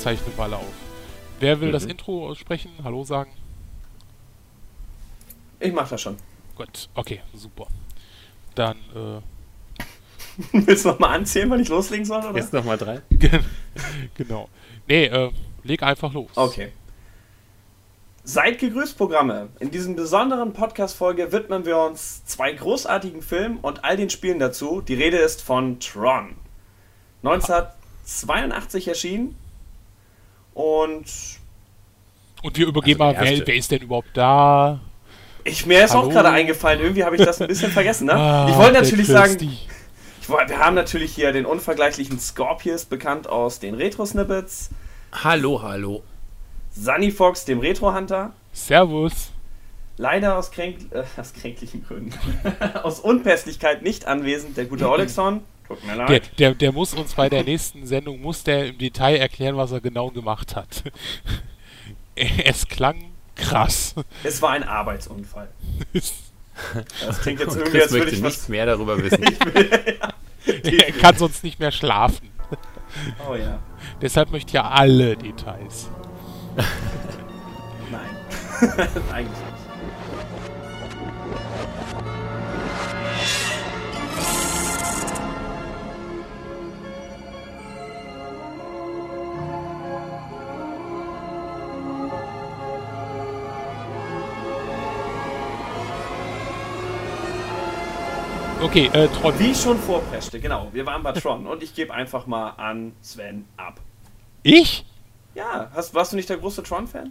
zeichnen wir alle auf. Wer will mhm. das Intro sprechen? Hallo sagen? Ich mach das schon. Gut, okay, super. Dann, äh. Willst du nochmal anzählen, wann ich loslegen soll, oder? Jetzt nochmal drei. genau. Nee, äh, leg einfach los. Okay. Seid gegrüßt, Programme. In diesem besonderen Podcast-Folge widmen wir uns zwei großartigen Filmen und all den Spielen dazu. Die Rede ist von Tron. 1982 erschienen und. Und wir übergeben also mal, wer, wer, ist denn überhaupt da? Ich, mir ist Hallo? auch gerade eingefallen, irgendwie habe ich das ein bisschen vergessen. Ne? Ah, ich wollte natürlich sagen, ich, wir haben natürlich hier den unvergleichlichen Scorpius, bekannt aus den Retro-Snippets. Hallo, hallo. Sunny Fox, dem Retro-Hunter. Servus. Leider aus, kränk äh, aus kränklichen Gründen. aus Unpässlichkeit nicht anwesend, der gute Olexon. Tut mir leid. Der, der, der, muss uns bei der nächsten Sendung, muss der im Detail erklären, was er genau gemacht hat. es klang krass. Es war ein Arbeitsunfall. Das klingt jetzt irgendwie, als würde ich nichts mehr darüber wissen. will, ja, er kann sonst nicht mehr schlafen. Oh ja. Deshalb möchte ich ja alle Details. Nein. Eigentlich nicht. Okay, äh, Tron. Wie schon vorpreschte, genau. Wir waren bei Tron und ich gebe einfach mal an Sven ab. Ich? Ja, hast, warst du nicht der große Tron-Fan?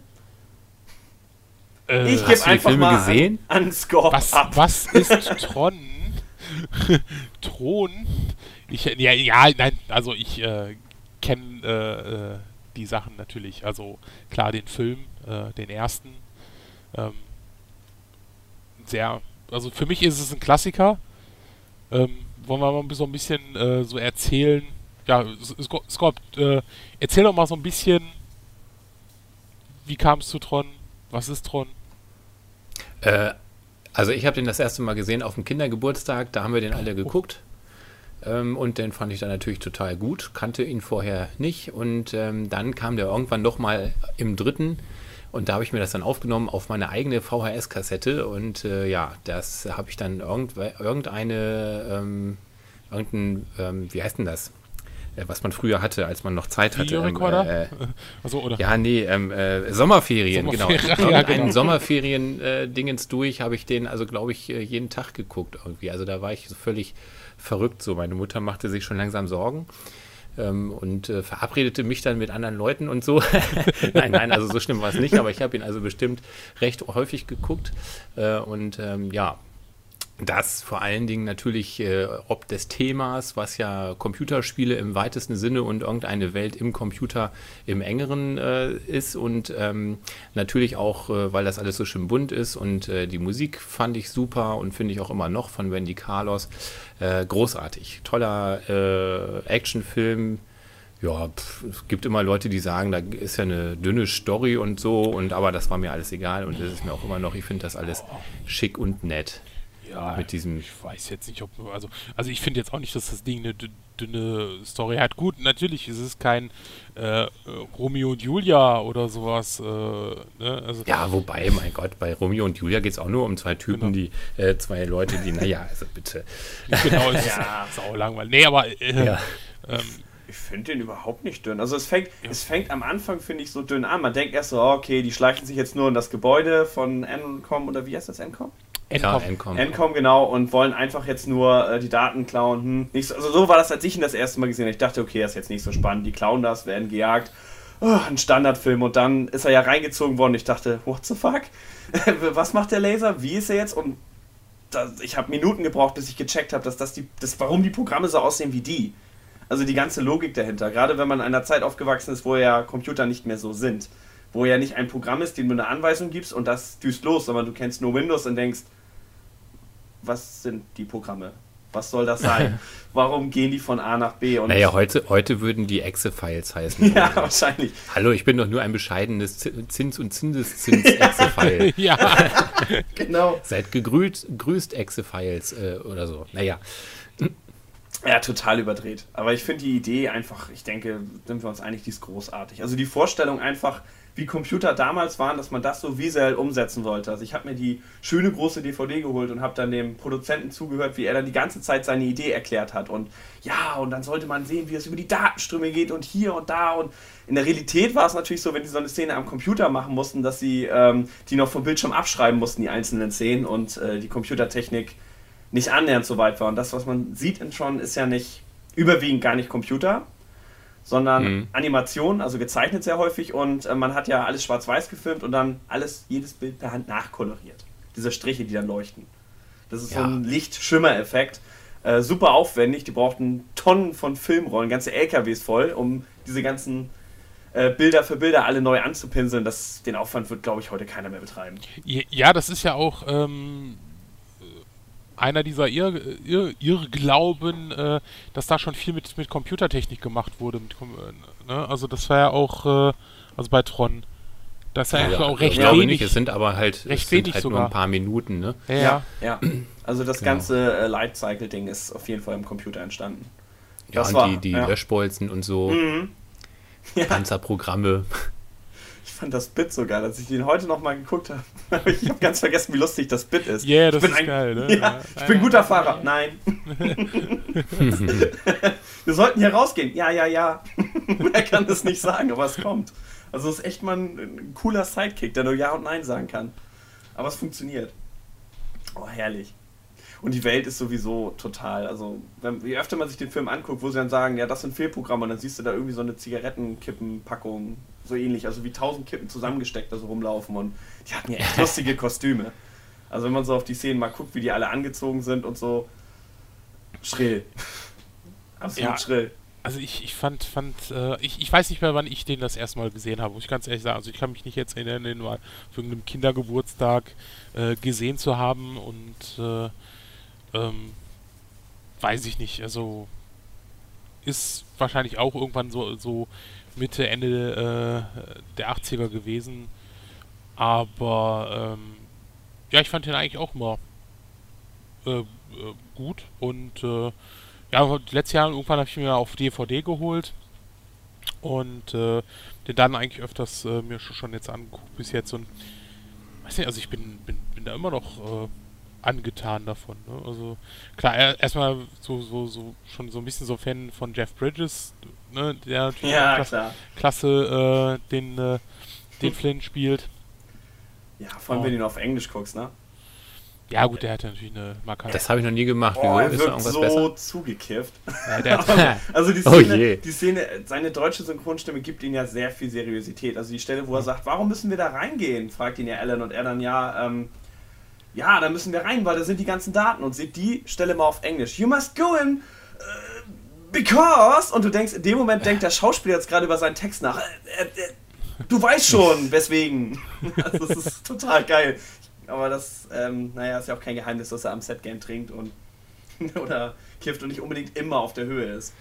Äh, ich gebe einfach mal gesehen? an, an Score was, ab. Was ist Tron? Thron? Ich, ja, ja, nein, also ich äh, kenne äh, äh, die Sachen natürlich. Also klar, den Film, äh, den ersten. Ähm, sehr, also für mich ist es ein Klassiker. Ähm, wollen wir mal so ein bisschen äh, so erzählen? Ja, Scott, äh, erzähl doch mal so ein bisschen, wie kam es zu Tron? Was ist Tron? Äh, also ich habe den das erste Mal gesehen auf dem Kindergeburtstag, da haben wir den alle geguckt. Ähm, und den fand ich dann natürlich total gut, kannte ihn vorher nicht. Und ähm, dann kam der irgendwann noch mal im dritten und da habe ich mir das dann aufgenommen auf meine eigene VHS-Kassette und äh, ja, das habe ich dann irgend, irgendeine, ähm, irgendein, ähm, wie heißt denn das? Äh, was man früher hatte, als man noch Zeit hatte. Videorekorder? Ähm, äh, also, oder? Ja, nee, ähm, äh, Sommerferien, Sommerferien, genau. ja, genau. Einen Sommerferien-Dingens durch habe ich den, also glaube ich, äh, jeden Tag geguckt irgendwie. Also da war ich so völlig verrückt so. Meine Mutter machte sich schon langsam Sorgen ähm, und äh, verabredete mich dann mit anderen Leuten und so. nein, nein, also so schlimm war es nicht, aber ich habe ihn also bestimmt recht häufig geguckt. Äh, und ähm, ja, das vor allen Dingen natürlich äh, ob des Themas, was ja Computerspiele im weitesten Sinne und irgendeine Welt im Computer im engeren äh, ist und ähm, natürlich auch, äh, weil das alles so schön bunt ist und äh, die Musik fand ich super und finde ich auch immer noch von Wendy Carlos äh, großartig. Toller äh, Actionfilm. Ja, pff, es gibt immer Leute, die sagen, da ist ja eine dünne Story und so, und aber das war mir alles egal und das ist mir auch immer noch, ich finde das alles schick und nett. Ja, mit diesem. Ich weiß jetzt nicht, ob. Also, also ich finde jetzt auch nicht, dass das Ding eine dünne Story hat. Gut, natürlich ist es kein äh, Romeo und Julia oder sowas. Äh, ne? also, ja, wobei, mein Gott, bei Romeo und Julia geht es auch nur um zwei Typen, genau. die äh, zwei Leute, die, naja, also bitte. Genau, ist, ja. ist auch langweilig. Nee, aber. Äh, ja. Ähm, ich finde den überhaupt nicht dünn. Also es fängt, ja. es fängt am Anfang, finde ich, so dünn an. Man denkt erst so, okay, die schleichen sich jetzt nur in das Gebäude von Encom oder wie heißt das, Encom? Encom. Ja, Encom. Encom, genau, und wollen einfach jetzt nur äh, die Daten klauen. Hm, nicht so, also so war das, als ich ihn das erste Mal gesehen habe. Ich dachte, okay, das ist jetzt nicht so spannend. Die klauen das, werden gejagt. Oh, ein Standardfilm. Und dann ist er ja reingezogen worden. Ich dachte, what the fuck? Was macht der Laser? Wie ist er jetzt? Und das, ich habe Minuten gebraucht, bis ich gecheckt habe, dass das die, das, warum die Programme so aussehen wie die. Also die ganze Logik dahinter. Gerade wenn man in einer Zeit aufgewachsen ist, wo ja Computer nicht mehr so sind. Wo ja nicht ein Programm ist, dem du eine Anweisung gibst und das düst los, sondern du kennst nur Windows und denkst, was sind die Programme? Was soll das sein? Warum gehen die von A nach B? Und naja, heute, heute würden die Exe-Files heißen. ja, wahrscheinlich. Hallo, ich bin doch nur ein bescheidenes Zins- und Zinseszins-Exe-File. ja, genau. Seid gegrüßt, grüßt Exe-Files äh, oder so. Naja. Ja, total überdreht. Aber ich finde die Idee einfach, ich denke, sind wir uns einig, die ist großartig. Also die Vorstellung einfach, wie Computer damals waren, dass man das so visuell umsetzen sollte. Also ich habe mir die schöne große DVD geholt und habe dann dem Produzenten zugehört, wie er dann die ganze Zeit seine Idee erklärt hat. Und ja, und dann sollte man sehen, wie es über die Datenströme geht und hier und da. Und in der Realität war es natürlich so, wenn die so eine Szene am Computer machen mussten, dass sie ähm, die noch vom Bildschirm abschreiben mussten, die einzelnen Szenen und äh, die Computertechnik nicht annähernd so weit war. Und das, was man sieht in Tron, ist ja nicht überwiegend gar nicht Computer, sondern mhm. Animation, also gezeichnet sehr häufig. Und äh, man hat ja alles schwarz-weiß gefilmt und dann alles, jedes Bild per Hand nachkoloriert. Diese Striche, die dann leuchten. Das ist ja. so ein Licht-Schimmer-Effekt. Äh, super aufwendig. Die brauchten Tonnen von Filmrollen, ganze LKWs voll, um diese ganzen äh, Bilder für Bilder alle neu anzupinseln. Das, den Aufwand wird, glaube ich, heute keiner mehr betreiben. Ja, das ist ja auch. Ähm einer dieser Irr Irr Irrglauben, äh, dass da schon viel mit, mit Computertechnik gemacht wurde. Mit, äh, ne? Also das war ja auch, äh, also bei Tron. Das ist ja, ja auch recht wenig. Nicht. Es sind aber halt, recht wenig halt sogar. nur ein paar Minuten, ne? Ja, ja. ja. Also das genau. ganze äh, Lightcycle-Ding ist auf jeden Fall im Computer entstanden. Ja, das und war, die, die ja. Löschbolzen und so. Mhm. Ja. Panzerprogramme fand das Bit so geil, als ich den heute nochmal geguckt habe. ich habe ganz vergessen, wie lustig das Bit ist. Ja, yeah, das ist ein, geil, ne? Ja, ich bin guter Fahrer. Nein. Wir sollten hier rausgehen. Ja, ja, ja. er kann das nicht sagen, aber es kommt. Also es ist echt mal ein, ein cooler Sidekick, der nur Ja und Nein sagen kann. Aber es funktioniert. Oh, herrlich. Und die Welt ist sowieso total, also wenn, je öfter man sich den Film anguckt, wo sie dann sagen, ja, das sind Fehlprogramme, und dann siehst du da irgendwie so eine Zigarettenkippenpackung, so ähnlich, also wie tausend Kippen zusammengesteckt da so rumlaufen und die hatten ja echt lustige Kostüme. Also wenn man so auf die Szenen mal guckt, wie die alle angezogen sind und so, schrill. Absolut ja. schrill. Also ich, ich fand, fand äh, ich, ich weiß nicht mehr, wann ich den das erste Mal gesehen habe, muss ich ganz ehrlich sagen. Also ich kann mich nicht jetzt erinnern, den mal für irgendeinem Kindergeburtstag äh, gesehen zu haben und äh, ähm, weiß ich nicht. Also ist wahrscheinlich auch irgendwann so, so Mitte, Ende äh, der 80er gewesen. Aber ähm, ja, ich fand den eigentlich auch immer äh, äh gut. Und äh, ja, letztes Jahr irgendwann habe ich mir auf DVD geholt. Und äh, den dann eigentlich öfters äh, mir schon jetzt angeguckt bis jetzt. Und weiß nicht, also ich bin, bin, bin da immer noch angetan davon. Ne? Also klar, erstmal so, so, so schon so ein bisschen so Fan von Jeff Bridges, ne? der natürlich ja, klasse, klasse äh, den, äh, den Flynn spielt. Ja, vor allem, oh. wenn du ihn auf Englisch guckst, ne? Ja, gut, der hat ja natürlich eine markante. Das habe ich noch nie gemacht. Oh, er wirkt so besser? zugekifft. Ja, also die oh Szene, oh die Szene, seine deutsche Synchronstimme gibt ihm ja sehr viel Seriosität. Also die Stelle, wo er sagt, warum müssen wir da reingehen, fragt ihn ja Alan und er dann ja, ähm, ja, da müssen wir rein, weil da sind die ganzen Daten und seht die Stelle mal auf Englisch. You must go in uh, because und du denkst, in dem Moment denkt der Schauspieler jetzt gerade über seinen Text nach. Äh, äh, äh, du weißt schon, weswegen. Also das ist total geil. Aber das, ähm, naja, ist ja auch kein Geheimnis, dass er am Set-Game trinkt und oder kifft und nicht unbedingt immer auf der Höhe ist.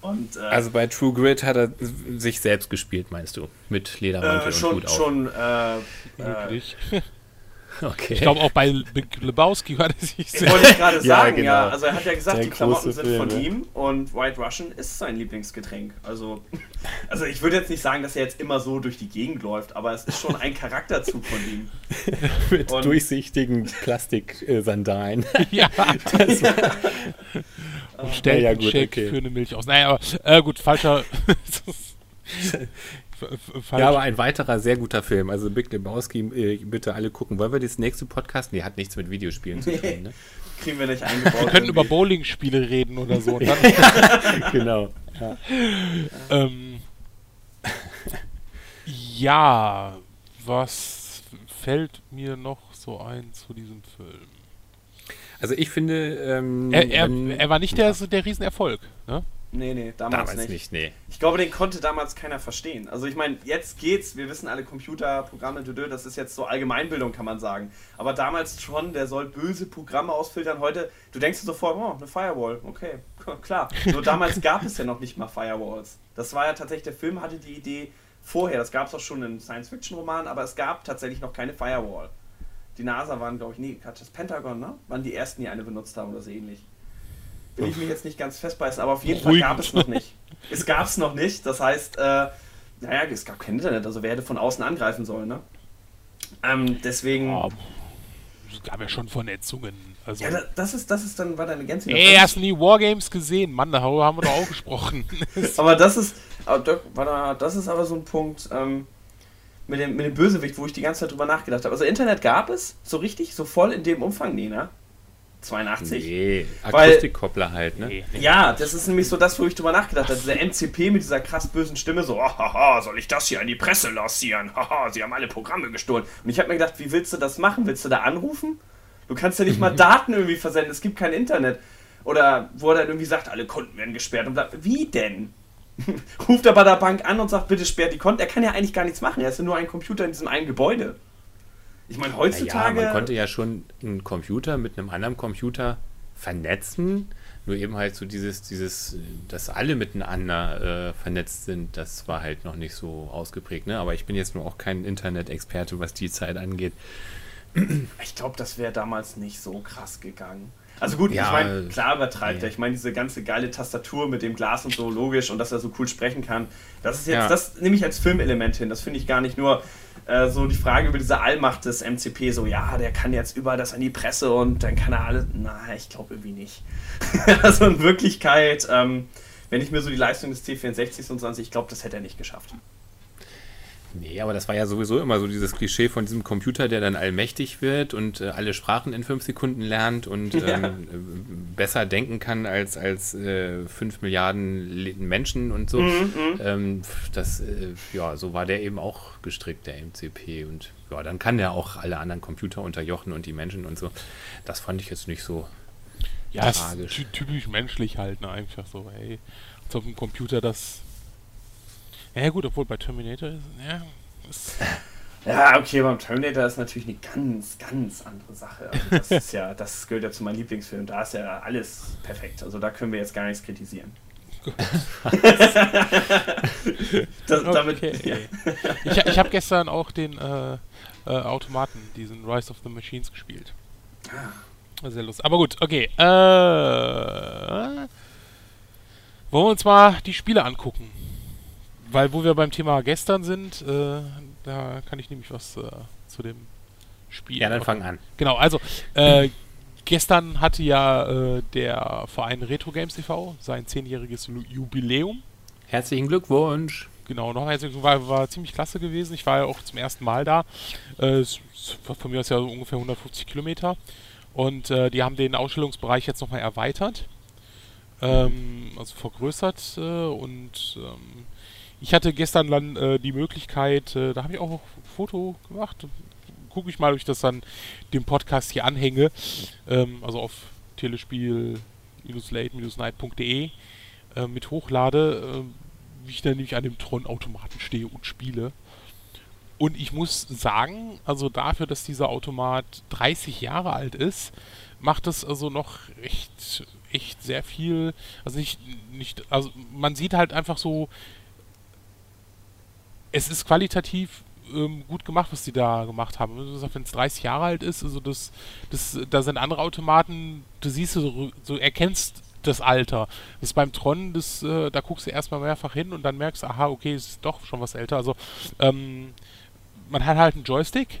Und, äh, also bei True Grit hat er sich selbst gespielt, meinst du? Mit Ledermantel äh, schon, und Hut auf. Schon, äh, Möglich. Okay. Ich glaube auch bei Lebowski war das nicht sehr. Wollte ich gerade sagen, ja, genau. ja, Also er hat ja gesagt, Der die Klamotten sind Film, von ihm und White Russian ist sein Lieblingsgetränk. Also, also ich würde jetzt nicht sagen, dass er jetzt immer so durch die Gegend läuft, aber es ist schon ein Charakterzug von ihm. Mit und durchsichtigen Plastiksandalen. ja. Das ja. Und stellt ja, gut, Shake okay. für eine Milch aus. Naja, aber äh, gut, falscher. Ja, aber ein weiterer sehr guter Film. Also Big Lebowski, äh, bitte alle gucken. Wollen wir das nächste Podcast? Nee, hat nichts mit Videospielen zu tun, ne? Kriegen wir nicht eingebaut. Wir können über Bowling-Spiele reden oder so. genau. Ja. Ähm, ja, was fällt mir noch so ein zu diesem Film? Also ich finde, ähm, er, er, er, war nicht der, der Riesenerfolg, ne? Nee, nee, damals, damals nicht. nicht nee. Ich glaube, den konnte damals keiner verstehen. Also ich meine, jetzt geht's, wir wissen alle Computerprogramme, das ist jetzt so Allgemeinbildung, kann man sagen. Aber damals schon, der soll böse Programme ausfiltern. Heute, du denkst dir sofort, oh, eine Firewall, okay, klar. Nur damals gab es ja noch nicht mal Firewalls. Das war ja tatsächlich, der Film hatte die Idee vorher, das gab es auch schon in Science-Fiction-Romanen, aber es gab tatsächlich noch keine Firewall. Die NASA waren, glaube ich, nee, das Pentagon, ne? Waren die ersten, die eine benutzt haben oder so ähnlich. Will ich mich jetzt nicht ganz festbeißen, aber auf jeden Fall gab es noch nicht. Es gab es noch nicht, das heißt, äh, naja, es gab kein Internet, also wer hätte von außen angreifen sollen, ne? Ähm, deswegen. Ja, es gab ja schon Vernetzungen. Also ja, das ist, das ist dann, war deine Gänze. Ey, hast du nie Wargames gesehen? Mann, darüber haben wir doch auch gesprochen. aber das ist, das ist aber so ein Punkt, ähm, mit dem, mit dem Bösewicht, wo ich die ganze Zeit drüber nachgedacht habe. Also Internet gab es, so richtig, so voll in dem Umfang, nee, ne? 82? Nee, Akustikkoppler halt, ne? Ja, das ist nämlich so das, wo ich drüber nachgedacht habe. Dieser MCP mit dieser krass bösen Stimme, so, haha, soll ich das hier an die Presse lancieren? Haha, sie haben alle Programme gestohlen. Und ich habe mir gedacht, wie willst du das machen? Willst du da anrufen? Du kannst ja nicht mal Daten irgendwie versenden, es gibt kein Internet. Oder wo er dann irgendwie sagt, alle Konten werden gesperrt. Und sagt, wie denn? Ruft er bei der Bank an und sagt, bitte sperrt die Konten. Er kann ja eigentlich gar nichts machen, er ist ja nur ein Computer in diesem einen Gebäude. Ich meine, heutzutage. Ja, man konnte ja schon einen Computer mit einem anderen Computer vernetzen. Nur eben halt so dieses, dieses, dass alle miteinander äh, vernetzt sind, das war halt noch nicht so ausgeprägt. Ne? Aber ich bin jetzt nur auch kein Internet-Experte, was die Zeit angeht. Ich glaube, das wäre damals nicht so krass gegangen. Also gut, ja, ich meine, klar übertreibt er. Ich meine, diese ganze geile Tastatur mit dem Glas und so logisch und dass er so cool sprechen kann. Das ist jetzt, ja. das nehme ich als Filmelement hin. Das finde ich gar nicht nur äh, so die Frage über diese Allmacht des MCP. So, ja, der kann jetzt überall das an die Presse und dann kann er alles. Na, ich glaube irgendwie nicht. also in Wirklichkeit, ähm, wenn ich mir so die Leistung des T64 und so ansehe, ich glaube, das hätte er nicht geschafft. Nee, aber das war ja sowieso immer so dieses Klischee von diesem Computer, der dann allmächtig wird und äh, alle Sprachen in fünf Sekunden lernt und ähm, ja. besser denken kann als, als äh, fünf Milliarden Menschen und so. Mhm, mhm, ähm, das, äh, ja, so war der eben auch gestrickt, der MCP. Und ja, dann kann der auch alle anderen Computer unterjochen und die Menschen und so. Das fand ich jetzt nicht so ja, tragisch. typisch menschlich halt, ne? Einfach so, hey, als ob ein Computer das ja gut, obwohl bei Terminator ist, ja, ist ja, okay, beim Terminator ist natürlich eine ganz, ganz andere Sache. Also das ist ja, das gehört ja zu meinem Lieblingsfilm. Da ist ja alles perfekt. Also da können wir jetzt gar nichts kritisieren. das, damit, okay. ja. Ich, ich habe gestern auch den äh, äh, Automaten, diesen Rise of the Machines gespielt. Ah. Sehr lustig. Aber gut, okay. Äh, wollen wir uns mal die Spiele angucken? Weil wo wir beim Thema gestern sind, äh, da kann ich nämlich was äh, zu dem Spiel. Ja, dann fang an. Genau, also äh, gestern hatte ja äh, der Verein Retro Games TV sein zehnjähriges Jubiläum. Herzlichen Glückwunsch. Genau, noch herzlichen war, war ziemlich klasse gewesen. Ich war ja auch zum ersten Mal da. Äh, von mir aus ja so ungefähr 150 Kilometer. Und äh, die haben den Ausstellungsbereich jetzt nochmal erweitert. Ähm, also vergrößert und ähm, ich hatte gestern dann äh, die Möglichkeit, äh, da habe ich auch ein Foto gemacht. Gucke ich mal, ob ich das dann dem Podcast hier anhänge. Ähm, also auf telespiel-late-night.de äh, mit hochlade, äh, wie ich dann nämlich an dem Tron-Automaten stehe und spiele. Und ich muss sagen, also dafür, dass dieser Automat 30 Jahre alt ist, macht es also noch echt, echt sehr viel. Also nicht, nicht, also man sieht halt einfach so es ist qualitativ ähm, gut gemacht, was die da gemacht haben. Wenn es 30 Jahre alt ist, also das, das, da sind andere Automaten, du siehst so, so erkennst das Alter. Das ist beim Tron, das, äh, da guckst du erstmal mehrfach hin und dann merkst, aha, okay, es ist doch schon was älter. Also ähm, man hat halt einen Joystick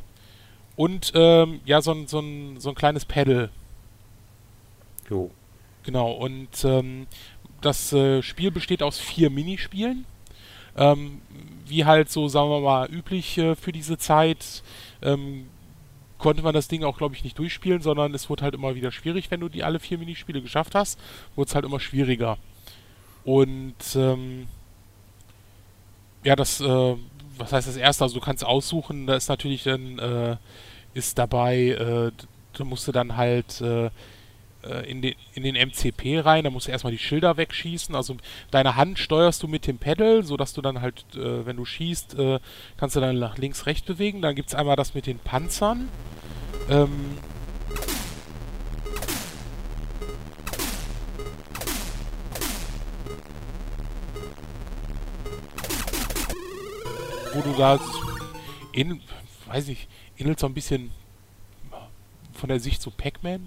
und ähm, ja, so ein, so, ein, so ein kleines Pedal. Jo. Genau, und ähm, das äh, Spiel besteht aus vier Minispielen. Ähm, wie halt so, sagen wir mal, üblich äh, für diese Zeit, ähm, konnte man das Ding auch, glaube ich, nicht durchspielen, sondern es wurde halt immer wieder schwierig, wenn du die alle vier Minispiele geschafft hast, wurde es halt immer schwieriger. Und ähm, ja, das, äh, was heißt das erste? Also du kannst aussuchen, da ist natürlich dann, äh, ist dabei, äh, da musst du dann halt äh, in, den, in den MCP rein, da musst du erstmal die Schilder wegschießen. Also deine Hand steuerst du mit dem Pedal, sodass du dann halt, äh, wenn du schießt, äh, kannst du dann nach links, rechts bewegen. Dann gibt es einmal das mit den Panzern. Ähm, wo du da in, weiß ich, ähnelt so ein bisschen von der Sicht so Pac-Man,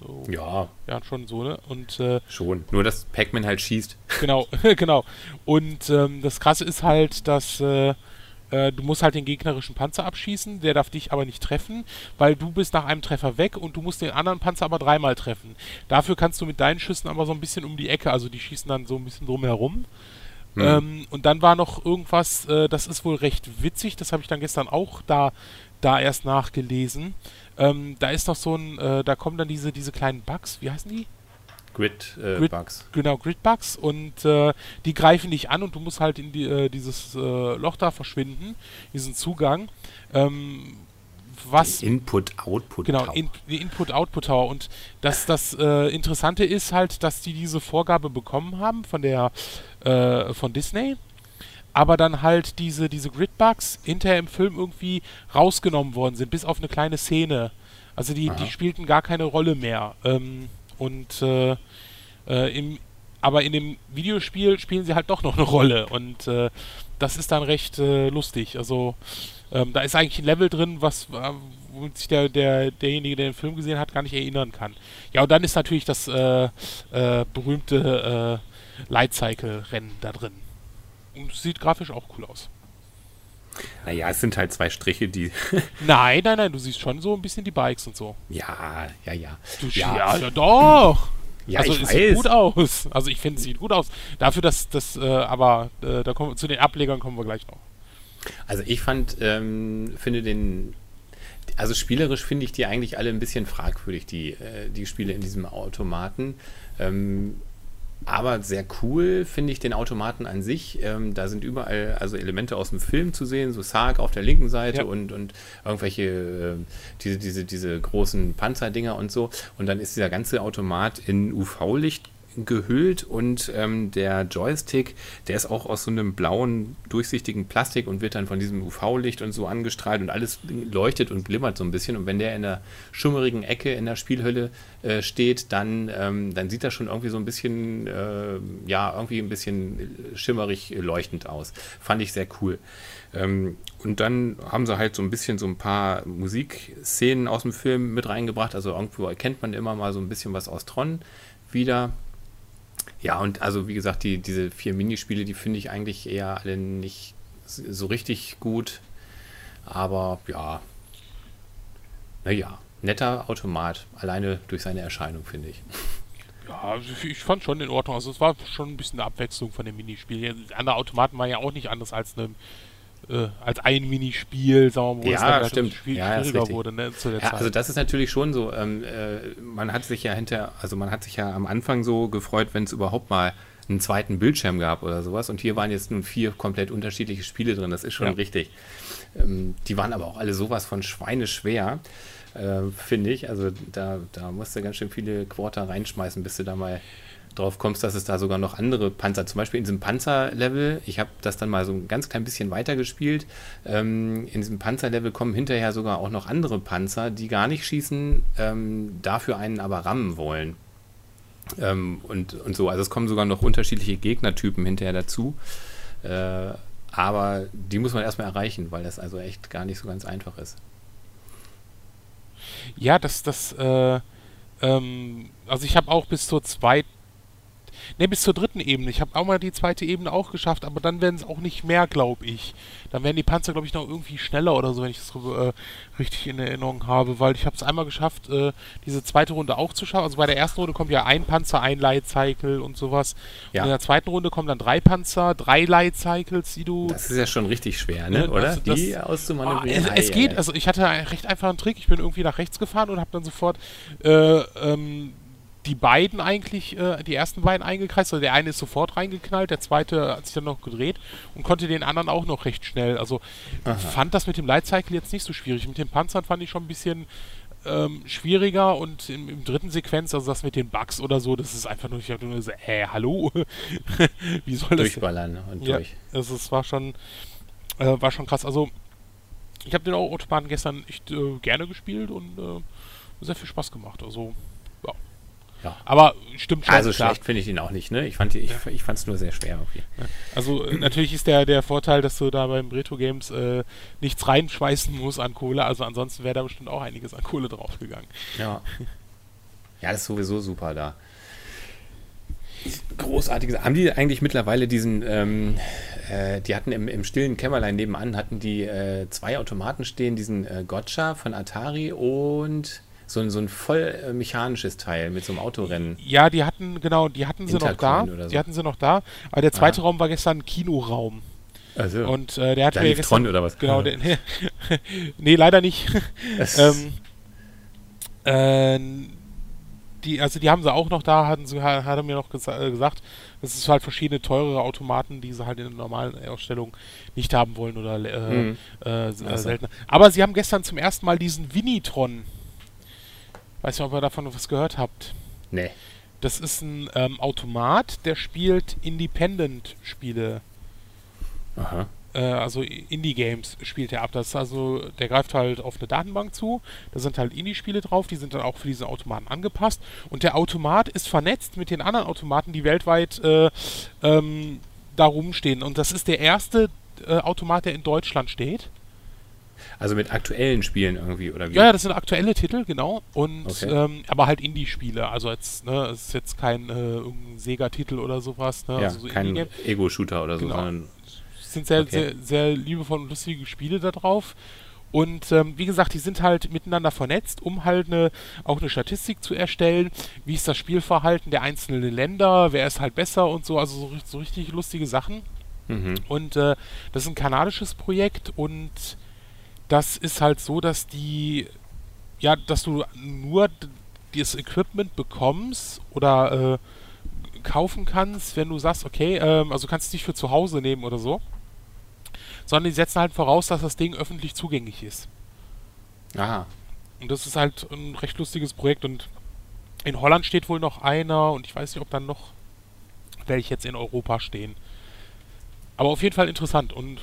so. Ja. Ja, schon so, ne? Und, äh, schon. Nur, dass Pac-Man halt schießt. Genau, genau. Und ähm, das Krasse ist halt, dass äh, äh, du musst halt den gegnerischen Panzer abschießen, der darf dich aber nicht treffen, weil du bist nach einem Treffer weg und du musst den anderen Panzer aber dreimal treffen. Dafür kannst du mit deinen Schüssen aber so ein bisschen um die Ecke, also die schießen dann so ein bisschen drumherum. Mhm. Ähm, und dann war noch irgendwas, äh, das ist wohl recht witzig, das habe ich dann gestern auch da, da erst nachgelesen. Ähm, da ist noch so ein, äh, da kommen dann diese, diese kleinen Bugs, wie heißen die? Grid-Bugs. Äh, genau, Grid-Bugs und äh, die greifen dich an und du musst halt in die, äh, dieses äh, Loch da verschwinden, diesen Zugang. Ähm, was Input-Output genau in, die Input-Output Tower und das das äh, Interessante ist halt, dass die diese Vorgabe bekommen haben von der äh, von Disney, aber dann halt diese diese Gridbugs hinterher im Film irgendwie rausgenommen worden sind, bis auf eine kleine Szene. Also die, die spielten gar keine Rolle mehr. Ähm, und äh, äh, im, aber in dem Videospiel spielen sie halt doch noch eine Rolle und äh, das ist dann recht äh, lustig. Also ähm, da ist eigentlich ein Level drin, was äh, womit sich der, der, derjenige, der den Film gesehen hat, gar nicht erinnern kann. Ja, und dann ist natürlich das äh, berühmte äh, Lightcycle-Rennen da drin. Und sieht grafisch auch cool aus. Naja, es sind halt zwei Striche, die. nein, nein, nein, du siehst schon so ein bisschen die Bikes und so. Ja, ja, ja. Du, ja, ja, doch. Ja, also ich es weiß. sieht gut aus. Also ich finde, es sieht gut aus. Dafür, dass das, äh, aber äh, da kommen zu den Ablegern kommen wir gleich noch. Also ich fand, ähm, finde den, also spielerisch finde ich die eigentlich alle ein bisschen fragwürdig, die, äh, die Spiele in diesem Automaten. Ähm, aber sehr cool finde ich den Automaten an sich. Ähm, da sind überall also Elemente aus dem Film zu sehen, so Sarg auf der linken Seite ja. und, und irgendwelche äh, diese, diese, diese großen Panzerdinger und so. Und dann ist dieser ganze Automat in UV-Licht gehüllt und ähm, der Joystick, der ist auch aus so einem blauen, durchsichtigen Plastik und wird dann von diesem UV-Licht und so angestrahlt und alles leuchtet und glimmert so ein bisschen. Und wenn der in der schummerigen Ecke in der Spielhölle äh, steht, dann, ähm, dann sieht das schon irgendwie so ein bisschen, äh, ja, irgendwie ein bisschen schimmerig leuchtend aus. Fand ich sehr cool. Ähm, und dann haben sie halt so ein bisschen so ein paar Musikszenen aus dem Film mit reingebracht. Also irgendwo erkennt man immer mal so ein bisschen was aus Tron wieder. Ja, und also wie gesagt, die, diese vier Minispiele, die finde ich eigentlich eher alle nicht so richtig gut. Aber ja, naja, netter Automat, alleine durch seine Erscheinung, finde ich. Ja, also ich fand schon in Ordnung. Also es war schon ein bisschen eine Abwechslung von dem Minispiel. Andere Automaten waren ja auch nicht anders als eine äh, als ein Minispiel, sagen wir mal, wo ja, es stimmt. Spiel ja, schwieriger wurde, ne, ja. Also das ist natürlich schon so, ähm, äh, man hat sich ja hinter, also man hat sich ja am Anfang so gefreut, wenn es überhaupt mal einen zweiten Bildschirm gab oder sowas. Und hier waren jetzt nun vier komplett unterschiedliche Spiele drin, das ist schon ja. richtig. Ähm, die waren aber auch alle sowas von schweineschwer, äh, finde ich. Also da, da musst du ganz schön viele Quarter reinschmeißen, bis du da mal drauf kommst, dass es da sogar noch andere Panzer, zum Beispiel in diesem Panzerlevel, ich habe das dann mal so ein ganz klein bisschen weitergespielt, ähm, in diesem Panzerlevel kommen hinterher sogar auch noch andere Panzer, die gar nicht schießen, ähm, dafür einen aber rammen wollen. Ähm, und, und so, also es kommen sogar noch unterschiedliche Gegnertypen hinterher dazu. Äh, aber die muss man erstmal erreichen, weil das also echt gar nicht so ganz einfach ist. Ja, das, das, äh, ähm, also ich habe auch bis zur zweiten Ne, bis zur dritten Ebene. Ich habe auch mal die zweite Ebene auch geschafft, aber dann werden es auch nicht mehr, glaube ich. Dann werden die Panzer, glaube ich, noch irgendwie schneller oder so, wenn ich das äh, richtig in Erinnerung habe, weil ich habe es einmal geschafft, äh, diese zweite Runde auch zu schaffen. Also bei der ersten Runde kommt ja ein Panzer, ein Light-Cycle und sowas. Ja. Und in der zweiten Runde kommen dann drei Panzer, drei Light-Cycles, die du... Das ist ja schon richtig schwer, ne? oder? Also die auszumanövrieren. Ah, es, es geht, also ich hatte recht einfach einen Trick. Ich bin irgendwie nach rechts gefahren und habe dann sofort äh, ähm, die beiden eigentlich, äh, die ersten beiden eingekreist. Also der eine ist sofort reingeknallt, der zweite hat sich dann noch gedreht und konnte den anderen auch noch recht schnell. Also Aha. fand das mit dem Lightcycle jetzt nicht so schwierig. Mit den Panzern fand ich schon ein bisschen ähm, schwieriger und im, im, dritten Sequenz, also das mit den Bugs oder so, das ist einfach nur, ich habe nur so, hä, hallo? Wie soll das? Durchballern und ja, durch. Also es war schon, äh, war schon krass. Also ich habe den Autobahn gestern echt äh, gerne gespielt und äh, sehr viel Spaß gemacht. Also Ja. Aber stimmt schon. Also klar. schlecht finde ich ihn auch nicht, ne? Ich fand ich, ich es nur sehr schwer irgendwie. Also äh, natürlich ist der, der Vorteil, dass du da beim Retro Games äh, nichts reinschmeißen musst an Kohle. Also ansonsten wäre da bestimmt auch einiges an Kohle draufgegangen. Ja. Ja, das ist sowieso super da. Großartiges. Haben die eigentlich mittlerweile diesen, ähm, äh, die hatten im, im, stillen Kämmerlein nebenan, hatten die äh, zwei Automaten stehen, diesen äh, Gotcha von Atari und so ein, so ein voll äh, mechanisches Teil mit so einem Autorennen. Ja, die hatten, genau, die hatten sie noch da. So. Die hatten sie noch da. Aber der zweite ah. Raum war gestern Kinoraum. Also, und äh, der hat mir gestern, Tron oder was? Genau, der, nee, leider nicht. ähm, äh, die, also die haben sie auch noch da, hatten sie, hat er mir noch gesa äh, gesagt. Das ist halt verschiedene teurere Automaten, die sie halt in der normalen Ausstellung nicht haben wollen oder äh, mhm. äh, seltener. Aber sie haben gestern zum ersten Mal diesen Winitron Weiß nicht, ob ihr davon was gehört habt. Nee. Das ist ein ähm, Automat, der spielt Independent-Spiele. Aha. Äh, also Indie-Games spielt er ab. Das also, der greift halt auf eine Datenbank zu. Da sind halt Indie-Spiele drauf, die sind dann auch für diesen Automaten angepasst. Und der Automat ist vernetzt mit den anderen Automaten, die weltweit äh, ähm, da rumstehen. Und das ist der erste äh, Automat, der in Deutschland steht. Also mit aktuellen Spielen irgendwie, oder wie? Ja, das sind aktuelle Titel, genau. Und okay. ähm, aber halt Indie-Spiele. Also jetzt, ne, es ist jetzt kein äh, Sega-Titel oder sowas, ne? Ja, also so kein Ego-Shooter oder genau. so, sondern. Es sind sehr, okay. sehr, sehr liebevoll und lustige Spiele da drauf. Und ähm, wie gesagt, die sind halt miteinander vernetzt, um halt eine, auch eine Statistik zu erstellen. Wie ist das Spielverhalten der einzelnen Länder? Wer ist halt besser und so? Also so, so richtig lustige Sachen. Mhm. Und äh, das ist ein kanadisches Projekt und das ist halt so, dass die, ja, dass du nur das Equipment bekommst oder äh, kaufen kannst, wenn du sagst, okay, ähm, also kannst du es nicht für zu Hause nehmen oder so, sondern die setzen halt voraus, dass das Ding öffentlich zugänglich ist. Aha. Und das ist halt ein recht lustiges Projekt und in Holland steht wohl noch einer und ich weiß nicht, ob dann noch welche jetzt in Europa stehen. Aber auf jeden Fall interessant und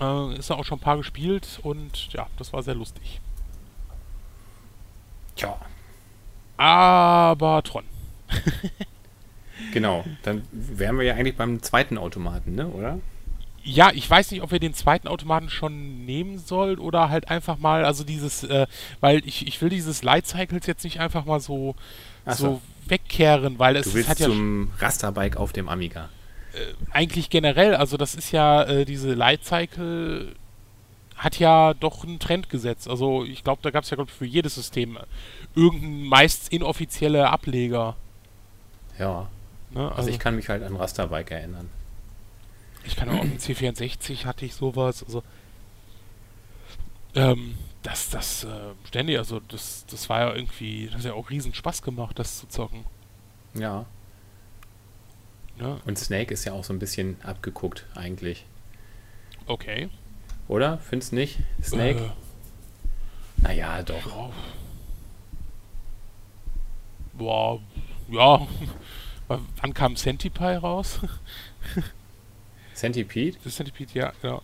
äh, ist ja auch schon ein paar gespielt und ja, das war sehr lustig. Tja. Aber Tron. genau, dann wären wir ja eigentlich beim zweiten Automaten, ne, oder? Ja, ich weiß nicht, ob wir den zweiten Automaten schon nehmen sollen oder halt einfach mal, also dieses, äh, weil ich, ich will dieses Light Cycles jetzt nicht einfach mal so, so. so wegkehren, weil es du willst hat ja zum Rasterbike auf dem Amiga eigentlich generell, also das ist ja, äh, diese Light Cycle hat ja doch einen Trend gesetzt. Also ich glaube, da gab es ja glaub, für jedes System irgendein meist inoffizielle Ableger. Ja. Ne? Also, also, ich kann mich halt an Rasterbike erinnern. Ich kann auch, im C64 hatte ich sowas, also ähm, das, das, äh, ständig, also das, das war ja irgendwie, das hat ja auch riesen Spaß gemacht, das zu zocken. Ja. Ja. Und Snake ist ja auch so ein bisschen abgeguckt, eigentlich. Okay. Oder? Findest du nicht? Snake? Äh. Naja, doch. Ja. Boah, ja. Wann kam Centipede raus? Centipede? Das Centipede, ja, genau.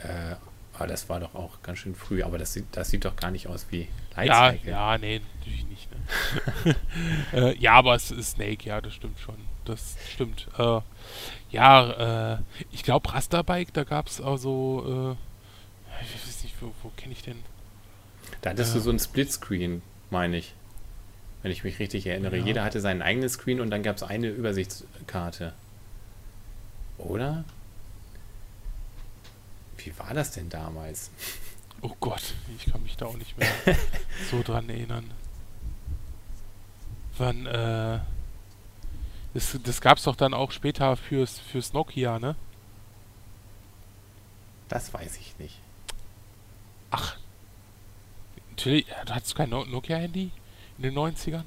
Äh, aber das war doch auch ganz schön früh, aber das sieht, das sieht doch gar nicht aus wie Lightcycle. Ja, ja, nee, natürlich nicht. Ne? äh, ja, aber es ist Snake, ja, das stimmt schon das stimmt. Äh, ja, äh, ich glaube Rasterbike, da gab es also, äh, ich weiß nicht, wo, wo kenne ich denn? Da hattest du so ein Splitscreen, meine ich. Wenn ich mich richtig erinnere. Ja. Jeder hatte seinen eigenen Screen und dann gab es eine Übersichtskarte. Oder? Wie war das denn damals? Oh Gott, ich kann mich da auch nicht mehr so dran erinnern. Wann, äh. Das, das gab's doch dann auch später fürs, fürs Nokia, ne? Das weiß ich nicht. Ach. Natürlich, äh, du hattest kein Nokia-Handy in den 90ern?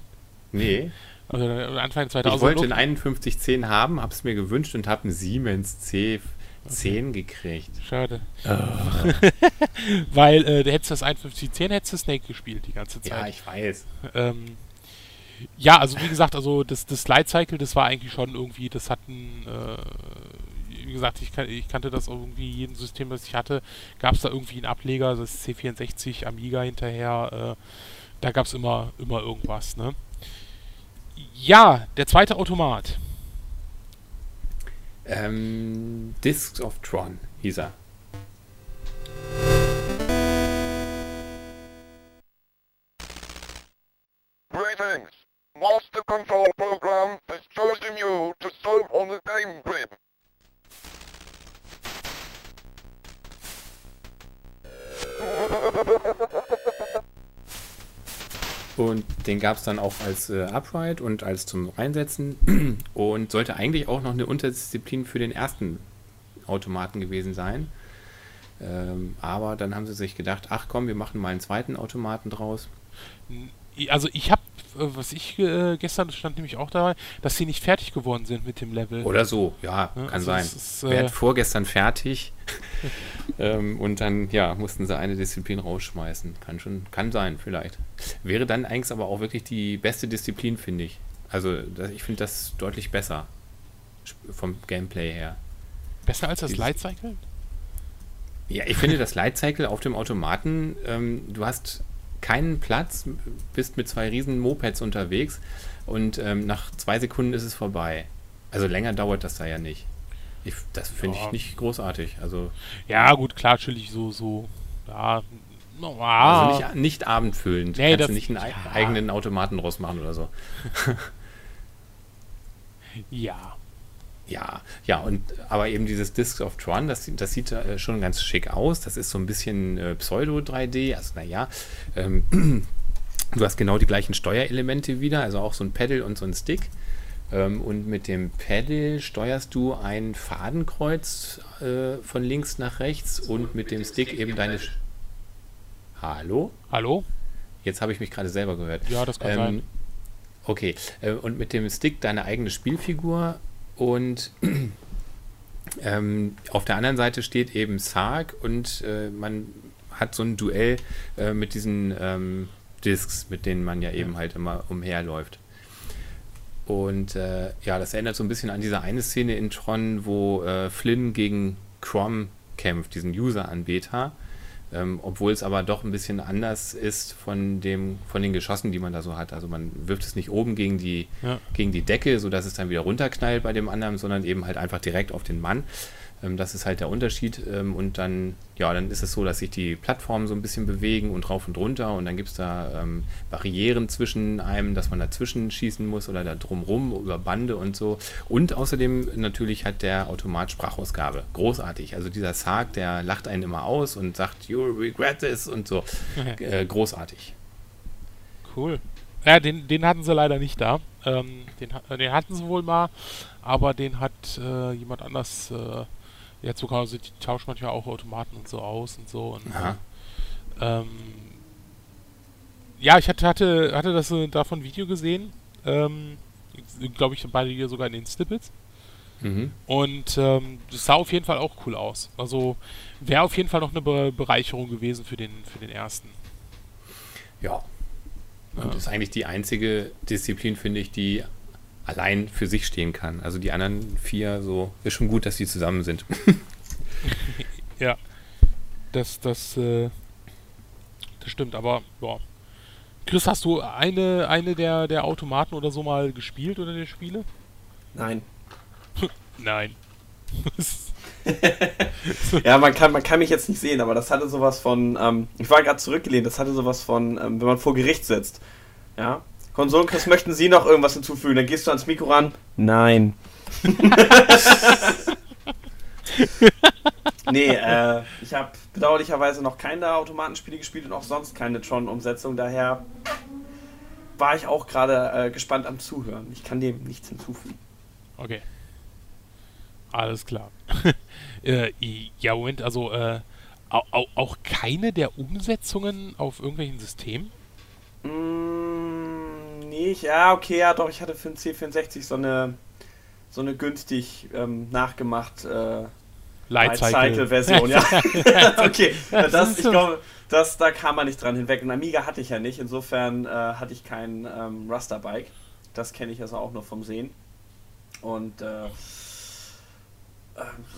Nee. Also äh, Anfang 2000. Ich wollte ein 5110 haben, hab's mir gewünscht und hab ein Siemens C5 10 gekriegt. Schade. Oh. Weil äh, du hättest das 5110, hättest du Snake gespielt die ganze Zeit. Ja, ich weiß. Ähm, ja, also wie gesagt, also das, das Slide Cycle, das war eigentlich schon irgendwie, das hatten, äh, wie gesagt, ich, kan ich, kannte das irgendwie, jeden System, das ich hatte, gab es da irgendwie einen Ableger, das C64, Amiga hinterher, äh, da gab es immer, immer irgendwas, ne? Ja, der zweite Automat. Ähm, Discs of Tron hieß er. Greetings. Master Control Program has chosen you to serve on the game grid. Und den gab es dann auch als äh, Upright und als zum Reinsetzen und sollte eigentlich auch noch eine Unterdisziplin für den ersten Automaten gewesen sein. Ähm, aber dann haben sie sich gedacht, ach komm, wir machen mal einen zweiten Automaten draus. Also ich habe, was ich äh, gestern stand nämlich auch dabei, dass sie nicht fertig geworden sind mit dem Level. Oder so, ja, ja kann also sein. Ist, äh, Werd vorgestern fertig ähm, und dann, ja, mussten sie eine Disziplin rausschmeißen. Kann schon, kann sein, vielleicht. Wäre dann eigentlich aber auch wirklich die beste Disziplin, finde ich. Also das, ich finde das deutlich besser vom Gameplay her. Besser als das Light Cycle? Ja, ich finde das Light Cycle auf dem Automaten, ähm, du hast keinen Platz, bist mit zwei riesen Mopeds unterwegs und ähm, nach zwei Sekunden ist es vorbei. Also länger dauert das da ja nicht. Ich, das finde ja. ich nicht großartig. Also ja, gut, klar, natürlich so, so, ja, normal. Also nicht, nicht abendfüllend. Nee, Kannst das, du nicht einen ja. eigenen Automaten draus machen oder so. ja. Ja, ja, und aber eben dieses Disc of Tron, das, das sieht äh, schon ganz schick aus. Das ist so ein bisschen äh, Pseudo-3D. Also, naja, ähm, du hast genau die gleichen Steuerelemente wieder, also auch so ein Pedal und so ein Stick. Ähm, und mit dem Pedal steuerst du ein Fadenkreuz äh, von links nach rechts und mit dem Stick eben deine. Sch Hallo? Hallo? Jetzt habe ich mich gerade selber gehört. Ja, das kann ähm, sein. Okay, äh, und mit dem Stick deine eigene Spielfigur und ähm, auf der anderen Seite steht eben Sarg und äh, man hat so ein Duell äh, mit diesen ähm, Discs, mit denen man ja eben halt immer umherläuft. Und äh, ja, das erinnert so ein bisschen an diese eine Szene in Tron, wo äh, Flynn gegen Crom kämpft, diesen User-Anbeter. Ähm, obwohl es aber doch ein bisschen anders ist von, dem, von den Geschossen, die man da so hat. Also man wirft es nicht oben gegen die, ja. gegen die Decke, sodass es dann wieder runterknallt bei dem anderen, sondern eben halt einfach direkt auf den Mann. Ähm, das ist halt der Unterschied. Ähm, und dann, ja, dann ist es so, dass sich die Plattformen so ein bisschen bewegen und rauf und runter und dann gibt es da ähm, Barrieren zwischen einem, dass man dazwischen schießen muss oder da drumrum über Bande und so. Und außerdem natürlich hat der Automat Sprachausgabe. Großartig. Also dieser Sarg, der lacht einen immer aus und sagt, you regret this und so. äh, großartig. Cool. Ja, den, den hatten sie leider nicht da. Ähm, den, den, hatten sie wohl mal, aber den hat äh, jemand anders äh, Jetzt sogar also die tauschen manchmal auch Automaten und so aus und so. Und, ähm, ja, ich hatte, hatte, hatte das äh, davon Video gesehen. Ähm, Glaube ich, beide hier sogar in den Snippets. Mhm. Und ähm, das sah auf jeden Fall auch cool aus. Also wäre auf jeden Fall noch eine Be Bereicherung gewesen für den, für den ersten. Ja. Und ja. das ist eigentlich die einzige Disziplin, finde ich, die allein für sich stehen kann. Also die anderen vier, so, ist schon gut, dass die zusammen sind. ja. Das, das, äh, das stimmt, aber ja. Chris, hast du eine, eine der, der Automaten oder so mal gespielt oder der Spiele? Nein. Nein. ja, man kann, man kann mich jetzt nicht sehen, aber das hatte sowas von, ähm, ich war gerade zurückgelehnt, das hatte sowas von, ähm, wenn man vor Gericht sitzt. Ja, Konsolenchris, möchten Sie noch irgendwas hinzufügen? Dann gehst du ans Mikro ran. Nein. nee, äh, ich habe bedauerlicherweise noch keine Automatenspiele gespielt und auch sonst keine Tron-Umsetzung. Daher war ich auch gerade äh, gespannt am Zuhören. Ich kann dem nichts hinzufügen. Okay. Alles klar. äh, ja, Moment, also äh, auch, auch keine der Umsetzungen auf irgendwelchen Systemen? Mm nicht. Ja, okay, ja doch, ich hatte für den C64 so eine so eine günstig ähm, nachgemacht äh, Lightcycle-Version, ja. okay, das, ich glaube, das, da kam man nicht dran hinweg. Ein Amiga hatte ich ja nicht, insofern äh, hatte ich kein ähm, Rasterbike. Das kenne ich also auch nur vom Sehen. Und äh, äh,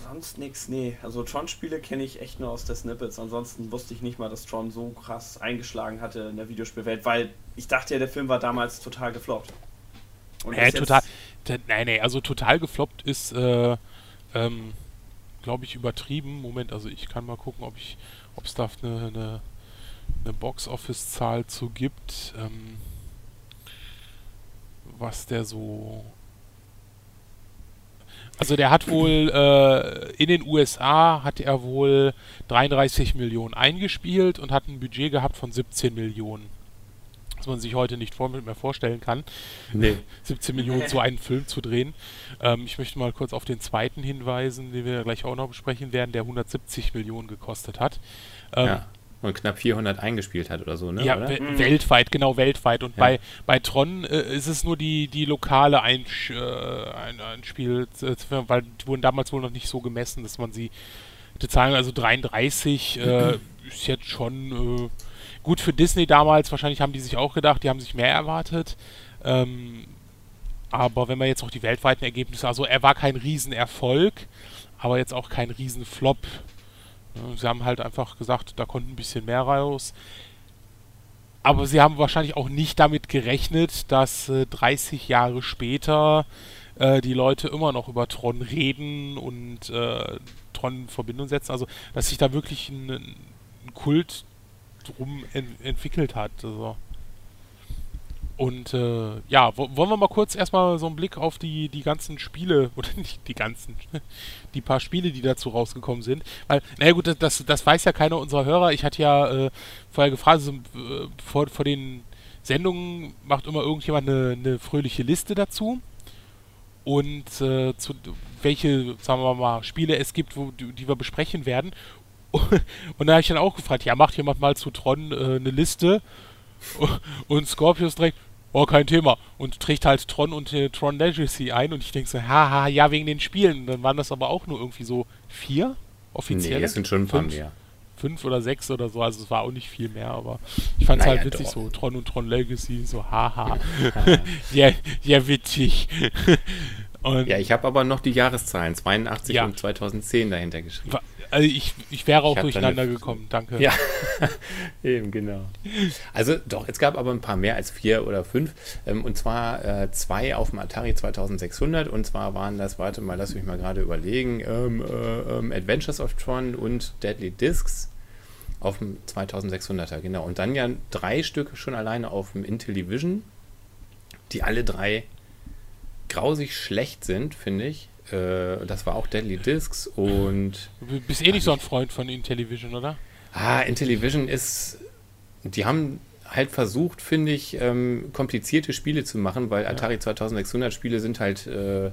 sonst nichts, nee. Also Tron-Spiele kenne ich echt nur aus der Snippets. Ansonsten wusste ich nicht mal, dass Tron so krass eingeschlagen hatte in der Videospielwelt, weil ich dachte ja, der Film war damals total gefloppt. Hä, total. Nein, nein, also total gefloppt ist, äh, ähm, glaube ich, übertrieben. Moment, also ich kann mal gucken, ob ich, ob es da eine, eine, eine Box-Office-Zahl zu gibt, ähm, was der so also der hat wohl äh, in den USA hat er wohl 33 Millionen eingespielt und hat ein Budget gehabt von 17 Millionen. Man sich heute nicht vor, mehr vorstellen kann. Nee. 17 Millionen zu einem Film zu drehen. Ähm, ich möchte mal kurz auf den zweiten hinweisen, den wir gleich auch noch besprechen werden, der 170 Millionen gekostet hat. Ähm, ja und knapp 400 eingespielt hat oder so, ne? Ja, we mhm. weltweit, genau, weltweit. Und ja. bei, bei Tron äh, ist es nur die, die lokale Einsch äh, ein, Einspiel, äh, weil die wurden damals wohl noch nicht so gemessen, dass man sie zahlen. Also 33 äh, ist jetzt schon äh, gut für Disney damals. Wahrscheinlich haben die sich auch gedacht, die haben sich mehr erwartet. Ähm, aber wenn man jetzt auch die weltweiten Ergebnisse, also er war kein Riesenerfolg, aber jetzt auch kein Riesenflop. Sie haben halt einfach gesagt, da kommt ein bisschen mehr raus. Aber sie haben wahrscheinlich auch nicht damit gerechnet, dass äh, 30 Jahre später äh, die Leute immer noch über Tron reden und äh, Tron in Verbindung setzen. Also, dass sich da wirklich ein, ein Kult drum en entwickelt hat. Also. Und äh, ja, wollen wir mal kurz erstmal so einen Blick auf die, die ganzen Spiele, oder nicht die ganzen, die paar Spiele, die dazu rausgekommen sind. Weil, naja gut, das, das weiß ja keiner unserer Hörer. Ich hatte ja äh, vorher gefragt, so, äh, vor, vor den Sendungen macht immer irgendjemand eine, eine fröhliche Liste dazu. Und äh, zu, welche, sagen wir mal, Spiele es gibt, wo, die, die wir besprechen werden. Und da habe ich dann auch gefragt, ja, macht jemand mal zu Tron äh, eine Liste? Und Scorpius direkt, oh, kein Thema. Und trägt halt Tron und äh, Tron Legacy ein und ich denke so, haha, ja, wegen den Spielen. Dann waren das aber auch nur irgendwie so vier offiziell. Nee, es sind schon ein paar mehr. Fünf oder sechs oder so, also es war auch nicht viel mehr, aber ich fand es naja, halt witzig, doch. so Tron und Tron Legacy, so haha. ja, ja, witzig. Und ja, ich habe aber noch die Jahreszahlen 82 ja. und 2010 dahinter geschrieben. Also ich, ich wäre auch ich durcheinander gekommen, danke. Ja, eben, genau. Also doch, es gab aber ein paar mehr als vier oder fünf. Ähm, und zwar äh, zwei auf dem Atari 2600. Und zwar waren das, warte mal, lass mich mal gerade überlegen, ähm, äh, ähm, Adventures of Tron und Deadly Discs auf dem 2600er, genau. Und dann ja drei Stück schon alleine auf dem Intellivision, die alle drei grausig schlecht sind, finde ich. Äh, das war auch Deadly Discs und. Du bist eh nicht so ein Freund von Intellivision, oder? Ah, Intellivision ist. Die haben halt versucht, finde ich, ähm, komplizierte Spiele zu machen, weil ja. Atari 2600 Spiele sind halt äh,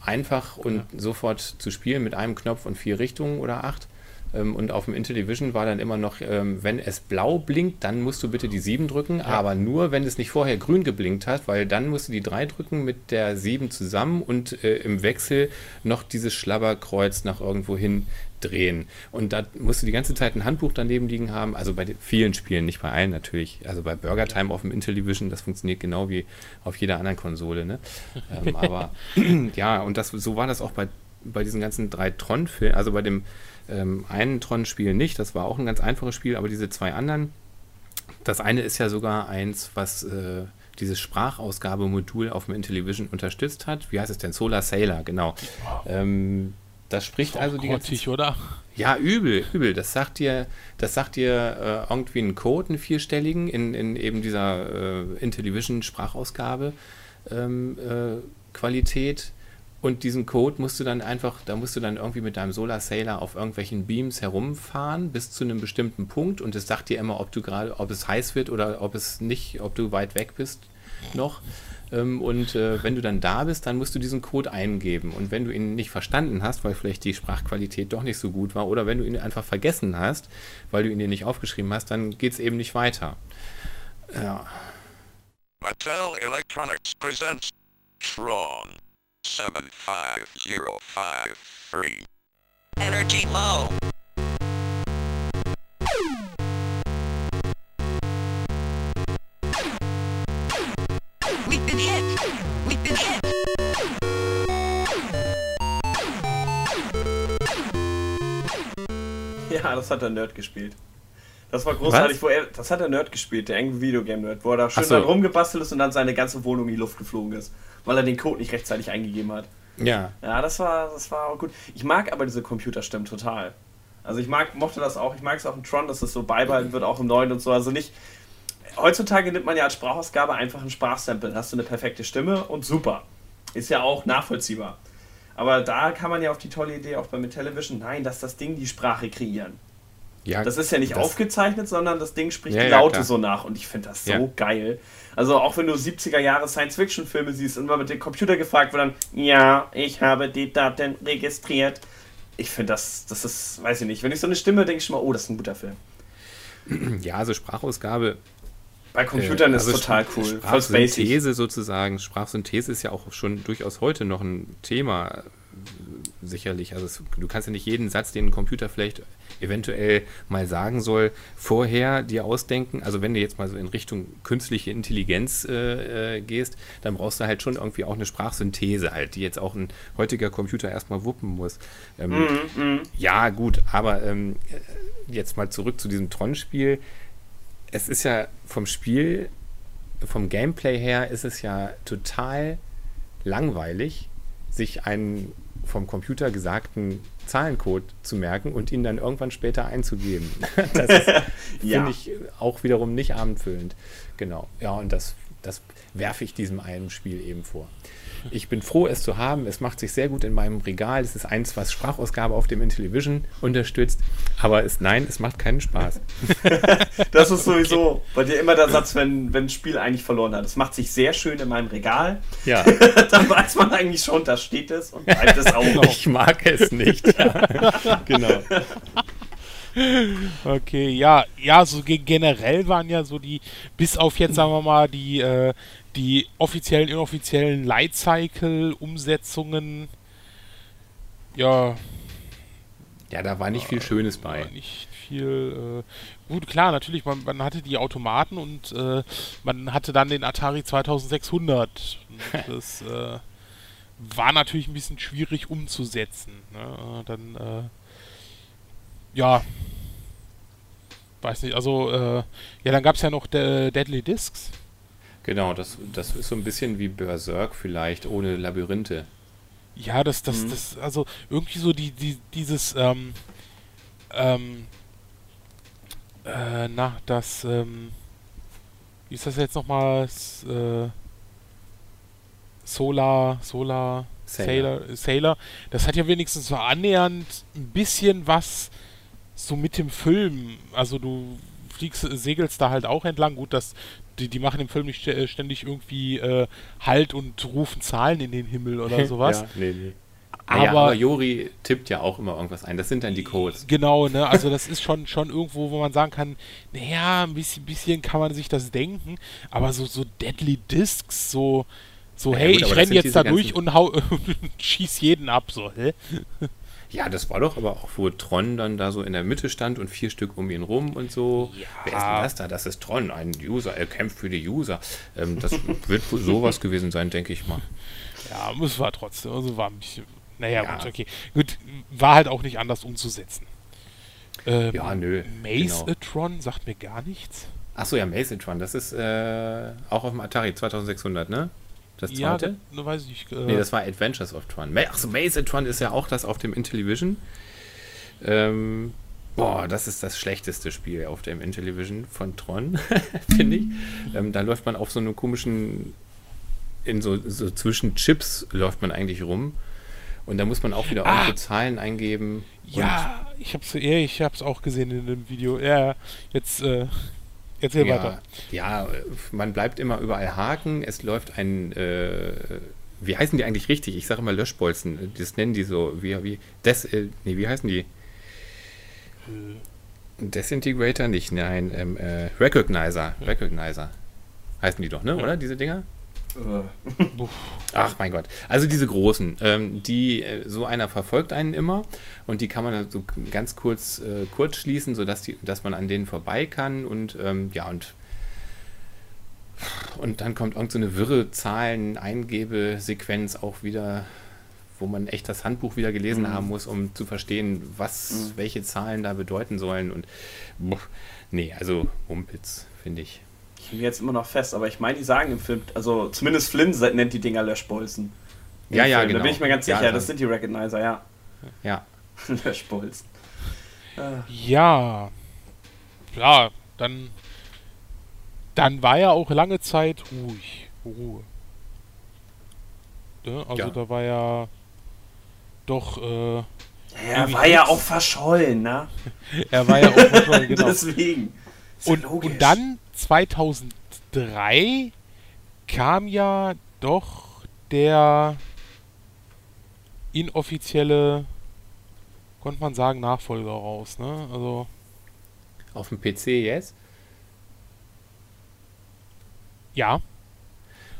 einfach und ja. sofort zu spielen mit einem Knopf und vier Richtungen oder acht. Ähm, und auf dem Intellivision war dann immer noch, ähm, wenn es blau blinkt, dann musst du bitte die 7 drücken, ja. aber nur, wenn es nicht vorher grün geblinkt hat, weil dann musst du die 3 drücken mit der 7 zusammen und äh, im Wechsel noch dieses Schlabberkreuz nach irgendwo hin drehen. Und da musst du die ganze Zeit ein Handbuch daneben liegen haben, also bei vielen Spielen, nicht bei allen natürlich. Also bei Burger Time auf dem Intellivision, das funktioniert genau wie auf jeder anderen Konsole. Ne? ähm, aber ja, und das, so war das auch bei, bei diesen ganzen drei Tron-Filmen, also bei dem ähm, einen Tron-Spiel nicht, das war auch ein ganz einfaches Spiel, aber diese zwei anderen, das eine ist ja sogar eins, was äh, dieses Sprachausgabemodul auf dem Intellivision unterstützt hat. Wie heißt es denn? Solar Sailor, genau. Ähm, das spricht also die ganze Zeit. oder? Ja, übel, übel. Das sagt dir, das sagt dir äh, irgendwie einen Code, einen vierstelligen, in, in eben dieser äh, Intellivision Sprachausgabe ähm, äh, Qualität. Und diesen Code musst du dann einfach, da musst du dann irgendwie mit deinem Solar Sailor auf irgendwelchen Beams herumfahren bis zu einem bestimmten Punkt und es sagt dir immer, ob du gerade, ob es heiß wird oder ob es nicht, ob du weit weg bist noch. Ähm, und äh, wenn du dann da bist, dann musst du diesen Code eingeben. Und wenn du ihn nicht verstanden hast, weil vielleicht die Sprachqualität doch nicht so gut war, oder wenn du ihn einfach vergessen hast, weil du ihn dir nicht aufgeschrieben hast, dann geht es eben nicht weiter. Ja. Mattel Electronics presents Tron. 75053. Energy low. We've been hit. We've been hit. Ja, das hat der Nerd gespielt. Das war großartig, wo er, das hat der Nerd gespielt, der Angry Videogame Nerd, wo er da schön so. dann rumgebastelt ist und dann seine ganze Wohnung in die Luft geflogen ist, weil er den Code nicht rechtzeitig eingegeben hat. Ja. Ja, das war, das war auch gut. Ich mag aber diese Computerstimmen total. Also ich mag, mochte das auch, ich mag es auch in Tron, dass das so beibehalten wird, auch im neuen und so. Also nicht. Heutzutage nimmt man ja als Sprachausgabe einfach ein Sprachsample, hast du eine perfekte Stimme und super. Ist ja auch nachvollziehbar. Aber da kann man ja auf die tolle Idee auch bei Television, nein, dass das Ding die Sprache kreieren. Ja, das ist ja nicht aufgezeichnet, sondern das Ding spricht ja, die Laute ja, so nach und ich finde das so geil. Also auch wenn du 70er Jahre Science-Fiction-Filme siehst und mal mit dem Computer gefragt wird dann, ja, ich habe die Daten registriert. Ich finde das, das ist, weiß ich nicht, wenn ich so eine Stimme denke ich schon mal, oh, das ist ein guter Film. Ja, also Sprachausgabe. Bei Computern äh, also ist total cool. Sprachsynthese sozusagen. Sprachsynthese ist ja auch schon durchaus heute noch ein Thema sicherlich. Also es, du kannst ja nicht jeden Satz, den ein Computer vielleicht eventuell mal sagen soll, vorher dir ausdenken. Also wenn du jetzt mal so in Richtung künstliche Intelligenz äh, äh, gehst, dann brauchst du halt schon irgendwie auch eine Sprachsynthese halt, die jetzt auch ein heutiger Computer erstmal wuppen muss. Ähm, mm, mm. Ja, gut, aber ähm, jetzt mal zurück zu diesem Tron-Spiel. Es ist ja vom Spiel, vom Gameplay her ist es ja total langweilig, sich einen vom Computer gesagten Zahlencode zu merken und ihn dann irgendwann später einzugeben. Das ja. finde ich auch wiederum nicht abendfüllend. Genau. Ja, und das, das werfe ich diesem einen Spiel eben vor. Ich bin froh, es zu haben. Es macht sich sehr gut in meinem Regal. Es ist eins, was Sprachausgabe auf dem Intellivision unterstützt. Aber es, nein, es macht keinen Spaß. das ist sowieso okay. bei dir immer der Satz, wenn, wenn ein Spiel eigentlich verloren hat. Es macht sich sehr schön in meinem Regal. Ja. Dann weiß man eigentlich schon, da steht es und bleibt es auch noch. Ich mag es nicht. Ja. genau. Okay, ja, ja, so generell waren ja so die, bis auf jetzt sagen wir mal die, äh, die offiziellen, inoffiziellen Lightcycle-Umsetzungen, ja. Ja, da war nicht viel Schönes bei. Nicht viel. Äh, gut, klar, natürlich, man, man, hatte die Automaten und äh, man hatte dann den Atari 2600. das äh, war natürlich ein bisschen schwierig umzusetzen. Ne? Dann, äh, ja. Weiß nicht, also, äh, ja, dann gab es ja noch De Deadly Discs. Genau, das, das ist so ein bisschen wie Berserk vielleicht, ohne Labyrinthe. Ja, das, das, mhm. das, also irgendwie so die, die, dieses, ähm, ähm, äh, na, das, ähm, wie ist das jetzt nochmal, äh, Solar, Solar, Sailor. Sailor, Sailor, das hat ja wenigstens so annähernd ein bisschen was so mit dem Film, also du fliegst, segelst da halt auch entlang. Gut, das die, die machen im Film nicht äh, ständig irgendwie äh, Halt und rufen Zahlen in den Himmel oder sowas. ja, nee, nee. Aber, ja, aber, Jori tippt ja auch immer irgendwas ein. Das sind dann die Codes. Genau, ne? Also das ist schon, schon irgendwo, wo man sagen kann, naja, ein bisschen, bisschen kann man sich das denken, aber so, so Deadly Discs, so, so, ja, hey, gut, ich renne jetzt da durch und hau, schieß jeden ab, so, hä? Ja, das war doch aber auch, wo Tron dann da so in der Mitte stand und vier Stück um ihn rum und so. Ja. Wer ist denn das da? Das ist Tron, ein User, er kämpft für die User. Ähm, das wird sowas gewesen sein, denke ich mal. Ja, es war trotzdem, also war ein bisschen, naja, ja. gut, okay. Gut, war halt auch nicht anders umzusetzen. Ähm, ja, nö. Maze-Tron genau. sagt mir gar nichts. Achso, ja, Maze-Tron, das ist äh, auch auf dem Atari 2600, ne? Das zweite? Ja, das, weiß ich nicht. Äh nee, das war Adventures of Tron. Achso, Maze Tron ist ja auch das auf dem Intellivision. Ähm, boah, das ist das schlechteste Spiel auf dem Intellivision von Tron, finde ich. Ähm, da läuft man auf so einem komischen, in so, so zwischen Chips läuft man eigentlich rum. Und da muss man auch wieder ah, Zahlen eingeben. Ja, ich hab's, ja, ich hab's auch gesehen in dem Video. Ja, jetzt äh, Erzähl ja, weiter. Ja, man bleibt immer überall haken. Es läuft ein, äh, wie heißen die eigentlich richtig? Ich sage immer Löschbolzen. Das nennen die so, wie, wie, Des, äh, nee, wie heißen die? Desintegrator nicht, nein, ähm, äh, Recognizer. Recognizer. Heißen die doch, ne, oder, diese Dinger? Äh. Ach mein Gott. Also diese großen, ähm, die, äh, so einer verfolgt einen immer und die kann man so ganz kurz äh, kurz schließen, sodass die, dass man an denen vorbei kann und ähm, ja und und dann kommt irgendeine so wirre Zahlen-Eingebesequenz auch wieder, wo man echt das Handbuch wieder gelesen mhm. haben muss, um zu verstehen, was, mhm. welche Zahlen da bedeuten sollen. Und boah, nee, also Mumpitz, finde ich. Ich bin jetzt immer noch fest, aber ich meine, die sagen im Film, also zumindest Flynn nennt die Dinger Löschbolzen. Ja, ja, Film. genau. Da bin ich mir ganz sicher, ja, das sind die Recognizer, ja. Ja. Löschbolzen. Ja. Ja, dann. Dann war ja auch lange Zeit ruhig. Ruhe. Ne? Also ja. da war ja doch. Äh, er war ja auch verschollen, ne? er war ja auch verschollen, genau. Deswegen. Und, und dann 2003 kam ja doch der inoffizielle, konnte man sagen, Nachfolger raus, ne? Also. Auf dem PC jetzt? Ja.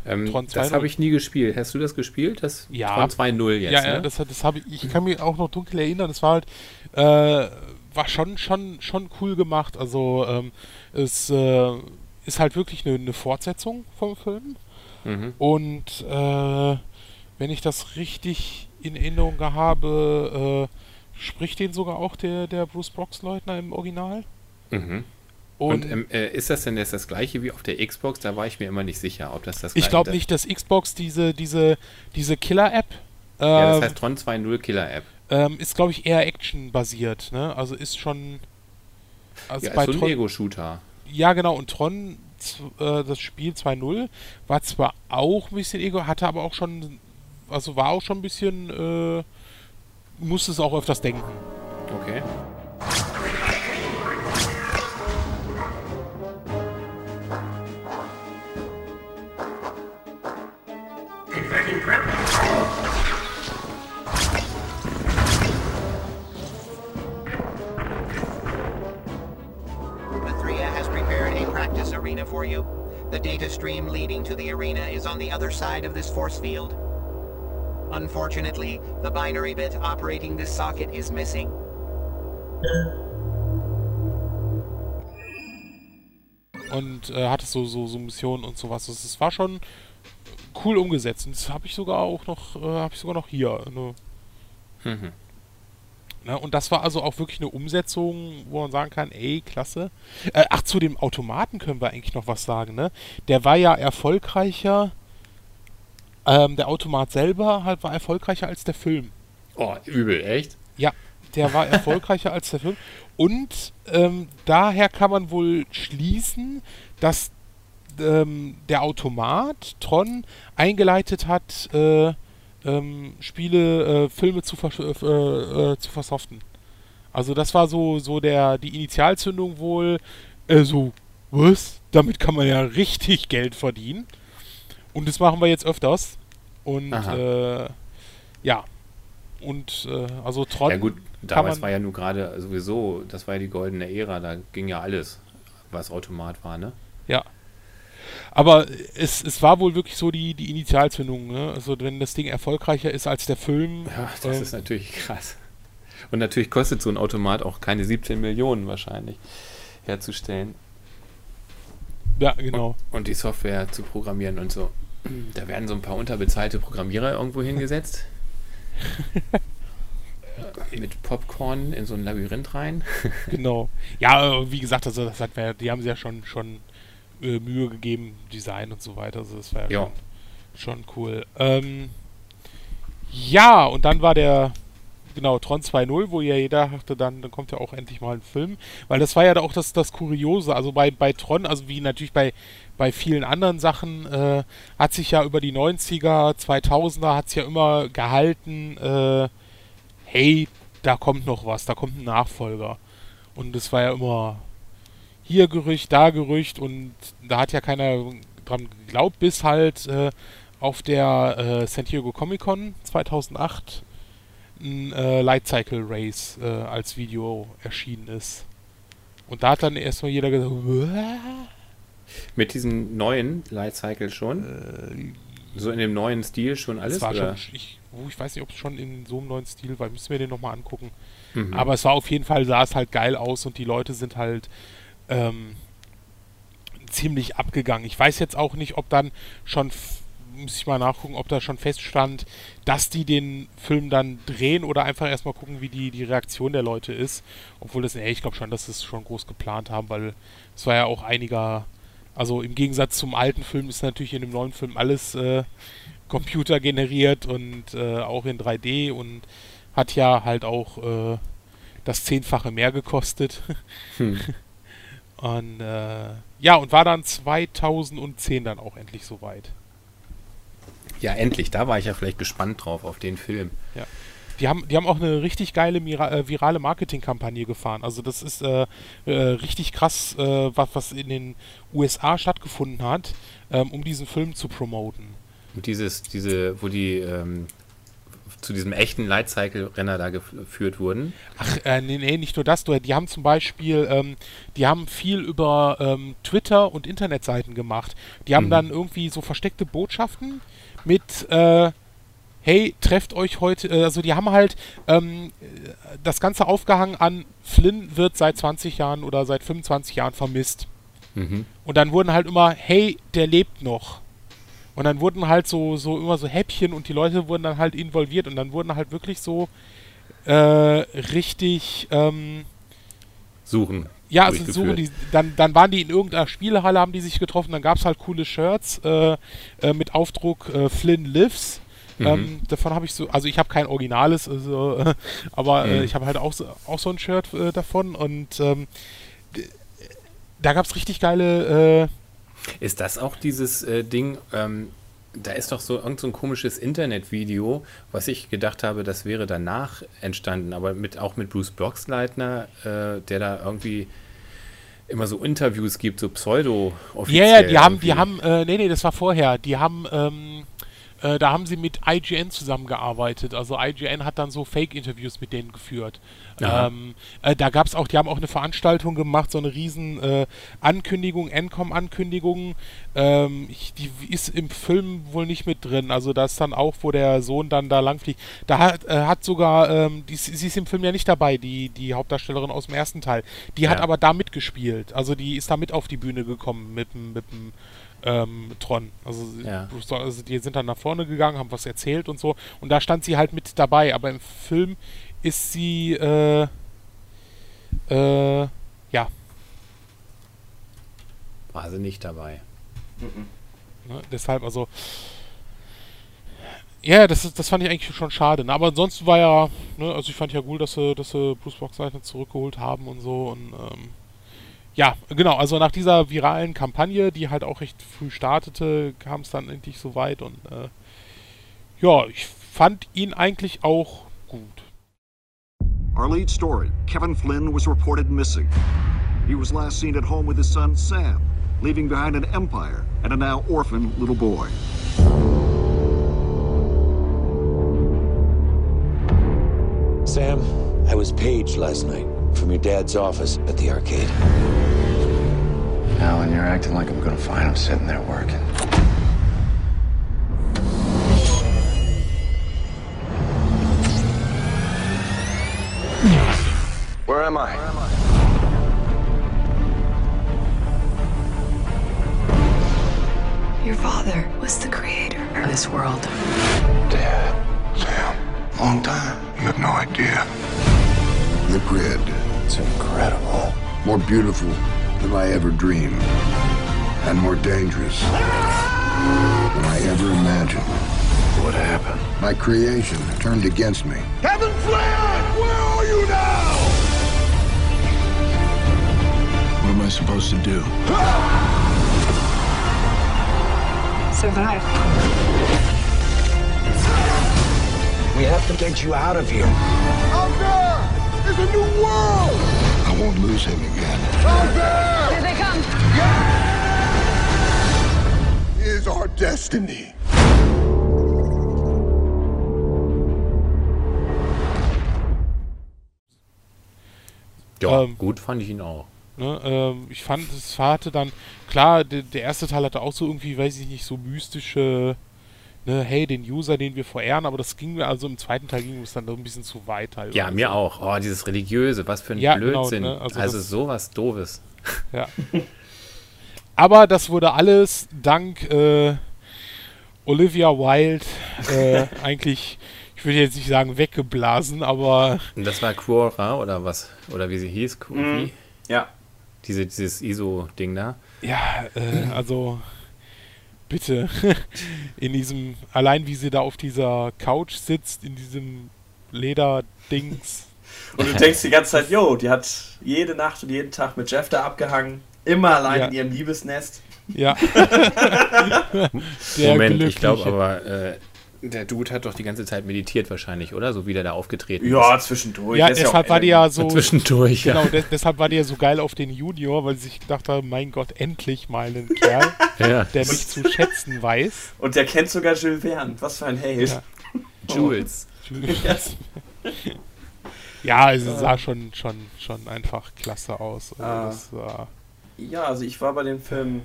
Ähm, das habe ich nie gespielt. Hast du das gespielt? Das ja. Tron 2.0 jetzt, Ja, ja ne? das, das habe ich, ich kann mich auch noch dunkel erinnern. Das war halt, äh, war schon, schon, schon cool gemacht. Also, ähm, es äh, ist halt wirklich eine, eine Fortsetzung vom Film. Mhm. Und äh, wenn ich das richtig in Erinnerung habe, äh, spricht den sogar auch der, der Bruce Brox-Leutner im Original. Mhm. Und, und ähm, äh, ist das denn jetzt das gleiche wie auf der Xbox? Da war ich mir immer nicht sicher, ob das das gleiche Ich glaube nicht, dass Xbox diese, diese, diese Killer-App. Äh, ja, das ähm, heißt Tron 2.0 Killer-App. Ähm, ist, glaube ich, eher Action-basiert. Ne? Also ist schon. Also ja, bei ist so ein Ego-Shooter. Ja, genau. Und Tron, äh, das Spiel 2.0, war zwar auch ein bisschen Ego, hatte aber auch schon. Also war auch schon ein bisschen. Äh, musste es auch öfters denken. Okay. arena The data stream leading to the arena is on the other side of this force field. Unfortunately, the binary bit operating this socket is missing. Und äh, hatte so, so, so Missionen und sowas. Es war schon cool umgesetzt. Und das habe ich sogar auch noch, äh, habe ich sogar noch hier. Ne? Mhm. Ne, und das war also auch wirklich eine Umsetzung, wo man sagen kann, ey, klasse. Äh, ach, zu dem Automaten können wir eigentlich noch was sagen, ne? Der war ja erfolgreicher, ähm, der Automat selber halt war erfolgreicher als der Film. Oh, übel, echt? Ja, der war erfolgreicher als der Film. Und ähm, daher kann man wohl schließen, dass ähm, der Automat Tron eingeleitet hat, äh, ähm, Spiele, äh, Filme zu, vers äh, äh, zu versoften. Also das war so, so der, die Initialzündung wohl, äh, so, was? Damit kann man ja richtig Geld verdienen. Und das machen wir jetzt öfters. Und äh, ja. Und äh, also Tron. Ja gut, damals war ja nur gerade sowieso, das war ja die goldene Ära, da ging ja alles, was Automat war, ne? Ja. Aber es, es war wohl wirklich so die, die Initialzündung. Ne? Also wenn das Ding erfolgreicher ist als der Film. Ja, das ähm, ist natürlich krass. Und natürlich kostet so ein Automat auch keine 17 Millionen wahrscheinlich herzustellen. Ja, genau. Und, und die Software zu programmieren und so. Da werden so ein paar unterbezahlte Programmierer irgendwo hingesetzt. mit Popcorn in so ein Labyrinth rein. genau. Ja, wie gesagt, also das hat die haben sie ja schon, schon äh, Mühe gegeben, Design und so weiter. Also das war ja, ja. Schon, schon, cool. Ähm, ja, und dann war der, genau, Tron 2.0, wo ja jeder dachte, dann, dann kommt ja auch endlich mal ein Film. Weil das war ja auch das, das Kuriose. Also bei, bei Tron, also wie natürlich bei, bei vielen anderen Sachen, äh, hat sich ja über die 90er, 2000er, hat es ja immer gehalten, äh, hey, da kommt noch was, da kommt ein Nachfolger. Und das war ja immer hier Gerücht, da Gerücht und da hat ja keiner dran geglaubt, bis halt äh, auf der äh, San Diego Comic Con 2008 ein äh, Light Cycle Race äh, als Video erschienen ist. Und da hat dann erstmal jeder gesagt, Wah? mit diesem neuen Light Cycle schon? Äh, so in dem neuen Stil schon alles? War oder? Schon, ich, oh, ich weiß nicht, ob es schon in so einem neuen Stil war, müssen wir den nochmal angucken. Mhm. Aber es war auf jeden Fall, sah es halt geil aus und die Leute sind halt ähm, ziemlich abgegangen. Ich weiß jetzt auch nicht, ob dann schon muss ich mal nachgucken, ob da schon feststand, dass die den Film dann drehen oder einfach erstmal gucken, wie die, die Reaktion der Leute ist. Obwohl das, nee, ich glaube schon, dass sie es schon groß geplant haben, weil es war ja auch einiger, also im Gegensatz zum alten Film ist natürlich in dem neuen Film alles äh, Computer generiert und äh, auch in 3D und hat ja halt auch äh, das Zehnfache mehr gekostet. Hm. Und äh, ja, und war dann 2010 dann auch endlich soweit. Ja, endlich. Da war ich ja vielleicht gespannt drauf auf den Film. Ja. Die haben, die haben auch eine richtig geile äh, virale Marketingkampagne gefahren. Also das ist äh, äh, richtig krass, äh, was, was in den USA stattgefunden hat, ähm, um diesen Film zu promoten. Und dieses, diese, wo die ähm, zu diesem echten Lightcycle-Renner da geführt wurden. Ach, äh, nee, nee, nicht nur das. Die haben zum Beispiel, ähm, die haben viel über ähm, Twitter und Internetseiten gemacht. Die haben mhm. dann irgendwie so versteckte Botschaften mit, äh, hey, trefft euch heute, äh, also die haben halt ähm, das Ganze aufgehangen an, Flynn wird seit 20 Jahren oder seit 25 Jahren vermisst. Mhm. Und dann wurden halt immer, hey, der lebt noch. Und dann wurden halt so, so immer so Häppchen und die Leute wurden dann halt involviert und dann wurden halt wirklich so äh, richtig ähm, suchen. Ja, also suchen die, dann, dann waren die in irgendeiner Spielhalle, haben die sich getroffen, dann gab es halt coole Shirts äh, äh, mit Aufdruck äh, Flynn Lives. Mhm. Ähm, davon habe ich so, also ich habe kein Originales, also, aber äh, mhm. ich habe halt auch so, auch so ein Shirt äh, davon und ähm, da gab es richtig geile ist das auch dieses äh, Ding, ähm, da ist doch so irgend so ein komisches Internetvideo, was ich gedacht habe, das wäre danach entstanden, aber mit, auch mit Bruce Blocksleitner, äh, der da irgendwie immer so Interviews gibt, so pseudo Ja, ja, die haben, die haben, äh, nee, nee, das war vorher, die haben, ähm, äh, da haben sie mit IGN zusammengearbeitet. Also IGN hat dann so Fake-Interviews mit denen geführt. Ähm, äh, da gab es auch, die haben auch eine Veranstaltung gemacht, so eine riesen äh, Ankündigung, Encom-Ankündigung. Ähm, die ist im Film wohl nicht mit drin. Also das dann auch, wo der Sohn dann da langfliegt. Da hat, äh, hat sogar, ähm, die, sie ist im Film ja nicht dabei, die, die Hauptdarstellerin aus dem ersten Teil. Die ja. hat aber da mitgespielt. Also die ist da mit auf die Bühne gekommen mit dem mit dem ähm, Tron. Also, ja. also, die sind dann nach vorne gegangen, haben was erzählt und so. Und da stand sie halt mit dabei. Aber im Film ist sie, äh, äh, ja. War sie nicht dabei. Mhm. Ne, deshalb, also. Ja, das, das fand ich eigentlich schon schade. Ne? Aber ansonsten war ja, ne, also ich fand ja gut, dass sie, dass sie Bruce Boxleitner zurückgeholt haben und so. Und ähm, ja, genau, also nach dieser viralen Kampagne, die halt auch recht früh startete, kam es dann endlich so weit und äh, ja, ich fand ihn eigentlich auch gut. Our lead story, Kevin Flynn was reported missing. He was last seen at home with his son Sam, leaving behind an empire and a now orphaned little boy. Sam, I was paged last night from your dad's office at the arcade. Alan, you're acting like I'm gonna find him sitting there working. Where am I? Your father was the creator of this world. Dad. Sam. Long time. You have no idea. The grid. It's incredible. More beautiful than I ever dreamed. And more dangerous than I ever imagined. What happened? My creation turned against me. Kevin Flynn! Where are you now? What am I supposed to do? Survive. We have to get you out of here. Out there is a new world! I won't lose him again. Out there! Here they come! Yeah! Is our destiny. Ja, ähm, gut fand ich ihn auch. Ne, ähm, ich fand, es hatte dann, klar, der, der, erste Teil hatte auch so irgendwie, weiß ich nicht, so mystische ne, hey, den User, den wir verehren, aber das ging mir, also im zweiten Teil ging es dann doch ein bisschen zu weit halt. Ja, mir so. auch. Oh, dieses Religiöse, was für ein ja, genau, Blödsinn. Genau, ne? Also, also sowas Doofes. Ja. aber das wurde alles dank äh, Olivia Wilde äh, eigentlich, ich würde jetzt nicht sagen weggeblasen, aber. Und das war Quora oder was? Oder wie sie hieß? Mhm. Ja. Diese, dieses ISO-Ding da. Ja, äh, also bitte. in diesem, allein wie sie da auf dieser Couch sitzt, in diesem Lederdings. Und du denkst die ganze Zeit, yo, die hat jede Nacht und jeden Tag mit Jeff da abgehangen. Immer allein Ja. in ihrem Liebesnest. Ja. Der Moment, ich glaube aber, äh, der Dude hat doch die ganze Zeit meditiert wahrscheinlich, oder? So wie der da aufgetreten Ja, zwischendurch. Ja, ist deshalb auch war die ja so. ist. Zwischendurch, Genau, ja. de deshalb war die ja so geil auf den Junior, weil sie sich gedacht haben, mein Gott, endlich mal einen Kerl, ja. der mich zu schätzen weiß. Und der kennt sogar Jules Verne. Was für ein Held. Ja. Jules. Ja, also sah schon, schon, schon einfach klasse aus. Also Ah. das war, Ja, also ich war bei dem Film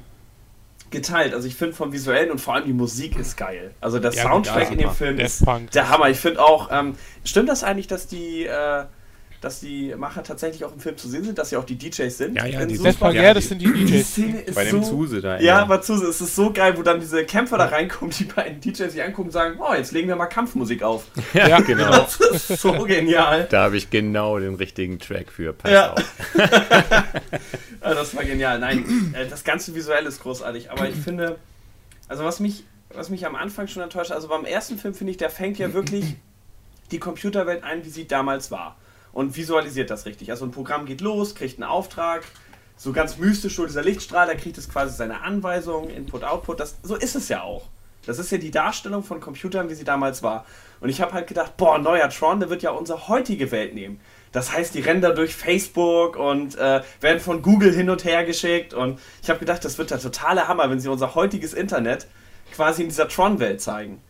geteilt. Also ich finde vom Visuellen und vor allem die Musik ist geil. Also der Ja, Soundtrack in dem. Film ist der Hammer. Ich finde auch, ähm, stimmt das eigentlich, dass die, äh, dass die Macher tatsächlich auch im Film zu sehen sind, dass sie auch die DJs sind? Ja, ja, die Super- Death Punk, ja, ja, die- das sind die Die DJs. Szene ist Bei dem so, Zuse da. Ja, aber Zuse, es ist so geil, wo dann diese Kämpfer da reinkommen, die beiden DJs sich angucken und sagen, oh, jetzt legen wir mal Kampfmusik auf. ja, genau. Das ist so genial. Da habe ich genau den richtigen Track für. Pass Ja. auf. Ja, das war genial. Nein, äh, das ganze Visuell ist großartig, aber ich finde, also was mich, was mich am Anfang schon enttäuscht, also beim ersten Film finde ich, der fängt ja wirklich die Computerwelt ein, wie sie damals war und visualisiert das richtig. Also ein Programm geht los, kriegt einen Auftrag, so ganz mystisch, so dieser Lichtstrahl, der kriegt es quasi seine Anweisungen, Input, Output, das, so ist es ja auch. Das ist ja die Darstellung von Computern, wie sie damals war. Und ich habe halt gedacht, boah, neuer Tron, der wird ja unsere heutige Welt nehmen. Das heißt, die da durch Facebook und äh, werden von Google hin und her geschickt. Und ich habe gedacht, das wird der totale Hammer, wenn sie unser heutiges Internet quasi in dieser Tron-Welt zeigen.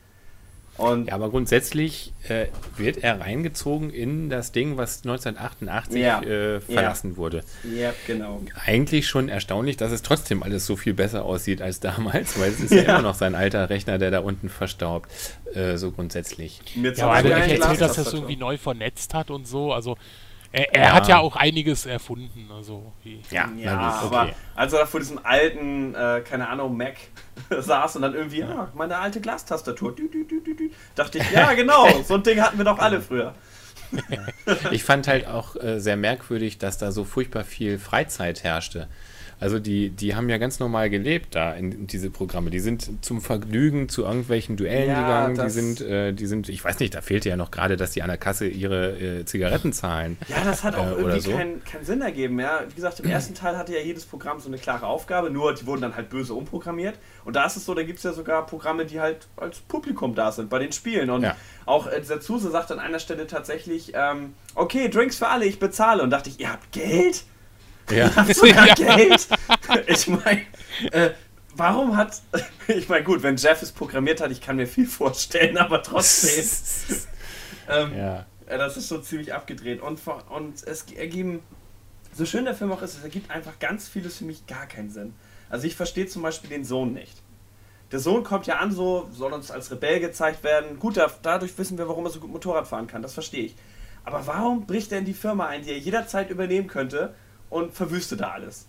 Und Ja, aber grundsätzlich äh, wird er reingezogen in das Ding, was 1988 Ja. äh, verlassen wurde. ja, genau. Eigentlich schon erstaunlich, dass es trotzdem alles so viel besser aussieht als damals, weil es ist ja, Ja. immer noch sein alter Rechner, der da unten verstaubt. Äh, so grundsätzlich. Mit Ja, aber er hat geilen erzählt, dass er es Glastastatur. irgendwie neu vernetzt hat und so. Also er, er Ja. hat ja auch einiges erfunden. Also Ja, Ja, aber als er da vor diesem alten, äh, keine Ahnung, Mac saß und dann irgendwie, ja, meine alte Glastastatur, dü, dü, dü, dü, dü, dachte ich, ja, genau, so ein Ding hatten wir doch alle früher. Ich fand halt auch äh, sehr merkwürdig, dass da so furchtbar viel Freizeit herrschte. Also die, die haben ja ganz normal gelebt da in, diese Programme. Die sind zum Vergnügen zu irgendwelchen Duellen Ja, gegangen. Die sind, äh, die sind, ich weiß nicht, da fehlte ja noch gerade, dass die an der Kasse ihre äh, Zigaretten zahlen. Ja, das hat auch Äh, irgendwie so. keinen keinen Sinn ergeben. Ja. Wie gesagt, im ersten Teil hatte ja jedes Programm so eine klare Aufgabe, nur die wurden dann halt böse umprogrammiert. Und da ist es so, da gibt es ja sogar Programme, die halt als Publikum da sind bei den Spielen. Und Ja. auch äh, dieser Zuse sagt an einer Stelle tatsächlich, ähm, okay, Drinks für alle, ich bezahle. Und dachte ich, ihr habt Geld? Ja. Sogar Ja. Geld? Ich meine, äh, warum hat, ich meine, gut, wenn Jeff es programmiert hat, ich kann mir viel vorstellen, aber trotzdem. ähm, ja. ja, das ist schon ziemlich abgedreht. Und, und es ergeben, so schön der Film auch ist, es ergibt einfach ganz vieles für mich gar keinen Sinn. Also ich verstehe zum Beispiel den Sohn nicht. Der Sohn kommt ja an, so soll uns als Rebell gezeigt werden. Gut, da, dadurch wissen wir, warum er so gut Motorrad fahren kann. Das verstehe ich. Aber warum bricht er in die Firma ein, die er jederzeit übernehmen könnte und verwüstet da alles?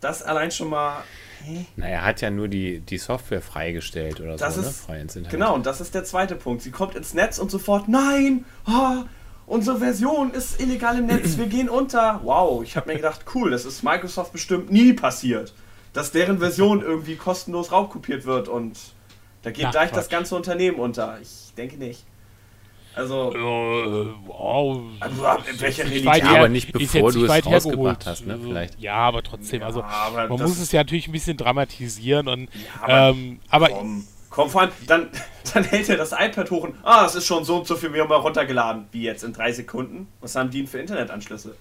Das allein schon mal. Hä? Na, er hat ja nur die, die Software freigestellt oder Das so, ne? ist- Frei ins Internet. Genau, und das ist der zweite Punkt. Sie kommt ins Netz und sofort, nein, ah, unsere Version ist illegal im Netz, wir gehen unter. Wow, ich habe mir gedacht, cool, das ist Microsoft bestimmt nie passiert, dass deren Version irgendwie kostenlos raubkopiert wird und da geht Ach, gleich Quatsch. das ganze Unternehmen unter. Ich denke nicht. Also, Äh, wow. Also, ab- in welcher Religion? weit Ja, her- aber nicht ist bevor jetzt du nicht es rausgebracht hast, ne, Also, vielleicht. Ja, aber trotzdem. Also aber man muss es ja natürlich ein bisschen dramatisieren und aber- ähm, aber komm, komm, vor allem, dann, dann hält er das iPad hoch und, ah, es ist schon so und so viel mal runtergeladen. Wie jetzt in drei Sekunden? Was haben die denn für Internetanschlüsse?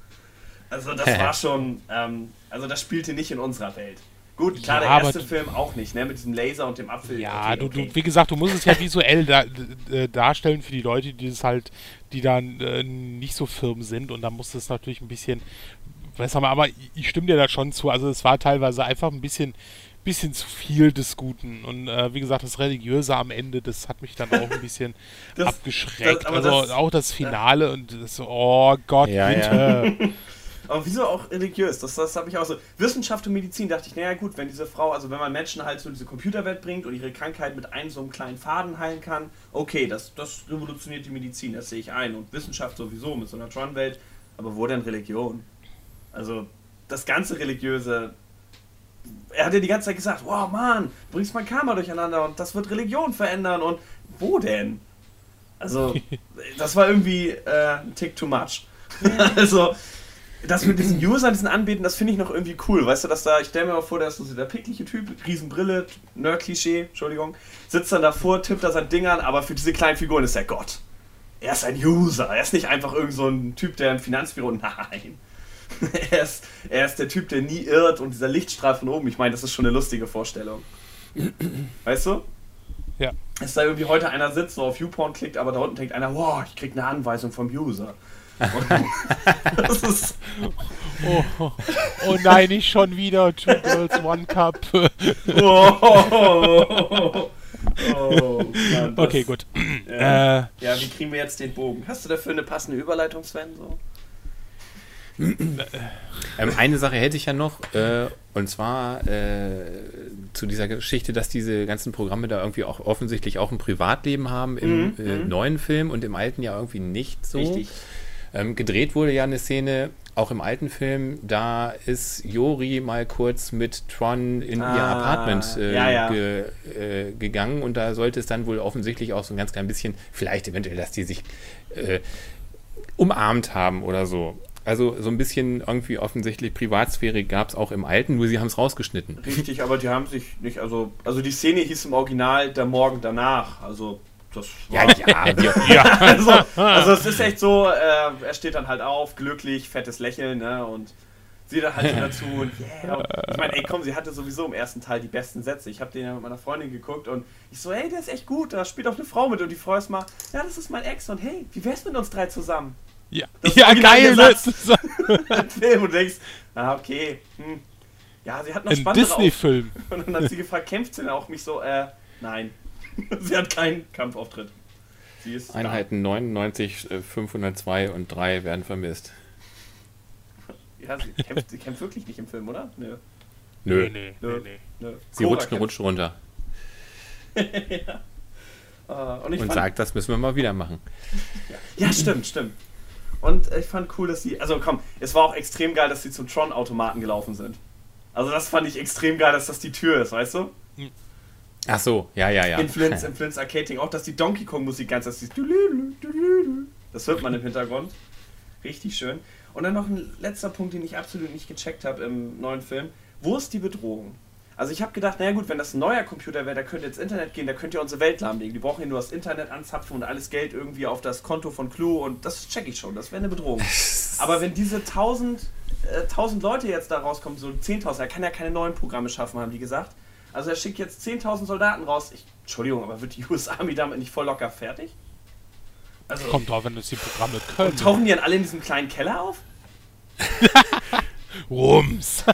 Also das war schon, ähm, also das spielte nicht in unserer Welt. Gut, klar, Ja, der erste Film auch nicht, ne, mit diesem Laser und dem Apfel. Ja, Okay, du, okay. du, wie gesagt, du musst es ja visuell da, äh, darstellen für die Leute, die das halt, die dann äh, nicht so firm sind und da musst du es natürlich ein bisschen besser machen. Aber ich stimme dir da schon zu. Also es war teilweise einfach ein bisschen, bisschen zu viel des Guten. Und äh, wie gesagt, das Religiöse am Ende, das hat mich dann auch ein bisschen Das- abgeschreckt. das- also das- auch das Finale und das oh Gott, Ja, bitte. Aber wieso auch religiös? Das, das habe ich auch so. Wissenschaft und Medizin dachte ich, naja gut, wenn diese Frau, also wenn man Menschen halt so in diese Computerwelt bringt und ihre Krankheit mit einem so einem kleinen Faden heilen kann, okay, das, das revolutioniert die Medizin, das sehe ich ein. Und Wissenschaft sowieso mit so einer Tron-Welt. Aber wo denn Religion? Also das ganze Religiöse. Er hat ja die ganze Zeit gesagt, wow Mann, du bringst mein Karma durcheinander und das wird Religion verändern und wo denn? Also, das war irgendwie äh, ein Tick too much. also, das mit diesen Usern, diesen Anbeten, das finde ich noch irgendwie cool. Weißt du, dass da, ich stelle mir mal vor, der ist so der pickliche Typ, Riesenbrille, Nerd-Klischee, Entschuldigung, sitzt dann davor, tippt da sein Ding an, aber für diese kleinen Figuren ist er Gott. Er ist ein User. Er ist nicht einfach irgend so ein Typ, der im Finanzbüro. Nein. er, ist, er ist der Typ, der nie irrt und dieser Lichtstrahl von oben. Ich meine, das ist schon eine lustige Vorstellung. Weißt du? Ja. Dass da irgendwie heute einer sitzt, so auf YouPorn klickt, aber da unten denkt einer, wow, ich krieg eine Anweisung vom User. das ist. Oh, oh, oh, nein, nicht schon wieder. Two Girls, One Cup. oh, oh, oh, Mann, okay, gut. Ja. Äh, ja, wie kriegen wir jetzt den Bogen? Hast du dafür eine passende Überleitung, Sven? So? ähm, eine Sache hätte ich ja noch, äh, und zwar äh, zu dieser Geschichte, dass diese ganzen Programme da irgendwie auch offensichtlich auch ein Privatleben haben im mhm, äh, mhm. neuen Film und im alten ja irgendwie nicht so. Richtig. Ähm, gedreht wurde ja eine Szene, auch im alten Film, da ist Jori mal kurz mit Tron in ah, ihr Apartment äh, ja, ja. Ge, äh, gegangen und da sollte es dann wohl offensichtlich auch so ein ganz klein bisschen, vielleicht eventuell, dass die sich äh, umarmt haben oder so. Also so ein bisschen irgendwie offensichtlich Privatsphäre gab es auch im alten, nur sie haben es rausgeschnitten. Richtig, aber die haben sich nicht, also, also die Szene hieß im Original der Morgen danach, also das ja, ja, ja. also, also es ist echt so, äh, er steht dann halt auf, glücklich, fettes Lächeln, ne, und sie dann halt so dazu und yeah. Und ich meine, ey, komm, sie hatte sowieso im ersten Teil die besten Sätze. Ich habe den ja mit meiner Freundin geguckt und ich so, hey, der ist echt gut, da spielt auch eine Frau mit und die Frau ist mal, ja, das ist mein Ex und hey, wie wär's mit uns drei zusammen? Ja, ja geil, ne? Film und denkst, ah, okay, hm. Ja, sie hat noch Ein Disney-Film. Und dann hat sie gefragt, kämpft sie denn auch mich so, äh, nein. sie hat keinen Kampfauftritt. Sie ist Einheiten da. 99, 502 und 3 werden vermisst. Ja, sie kämpft, sie kämpft wirklich nicht im Film, oder? Nö. Nö. Nee, nee, nee, nee. Sie Cora rutscht, rutscht runter. ja. Uh, und, und sagt, das müssen wir mal wieder machen. Ja, stimmt, stimmt. Und ich fand cool, dass sie. Also komm, es war auch extrem geil, dass sie zum Tron-Automaten gelaufen sind. Also das fand ich extrem geil, dass das die Tür ist, weißt du? Ach so, ja, ja, ja. Influence, Influence Arcading, auch dass die Donkey Kong Musik ganz, das das hört man im Hintergrund. Richtig schön. Und dann noch ein letzter Punkt, den ich absolut nicht gecheckt habe im neuen Film. Wo ist die Bedrohung? Also ich habe gedacht, naja gut, wenn das ein neuer Computer wäre, da könnte ins Internet gehen, da könnte ja unsere Welt lahmlegen. Die brauchen ja nur das Internet anzapfen und alles Geld irgendwie auf das Konto von Clue und das check ich schon, das wäre eine Bedrohung. Aber wenn diese 1000, äh, 1000 Leute jetzt da rauskommen, so 10.000, er kann ja keine neuen Programme schaffen, haben die gesagt. Also er schickt jetzt 10.000 Soldaten raus. Ich, Entschuldigung, aber wird die US Army damit nicht voll locker fertig? Also, Kommt drauf, wenn das die Programme können. Und tauchen die dann alle in diesem kleinen Keller auf? Rums.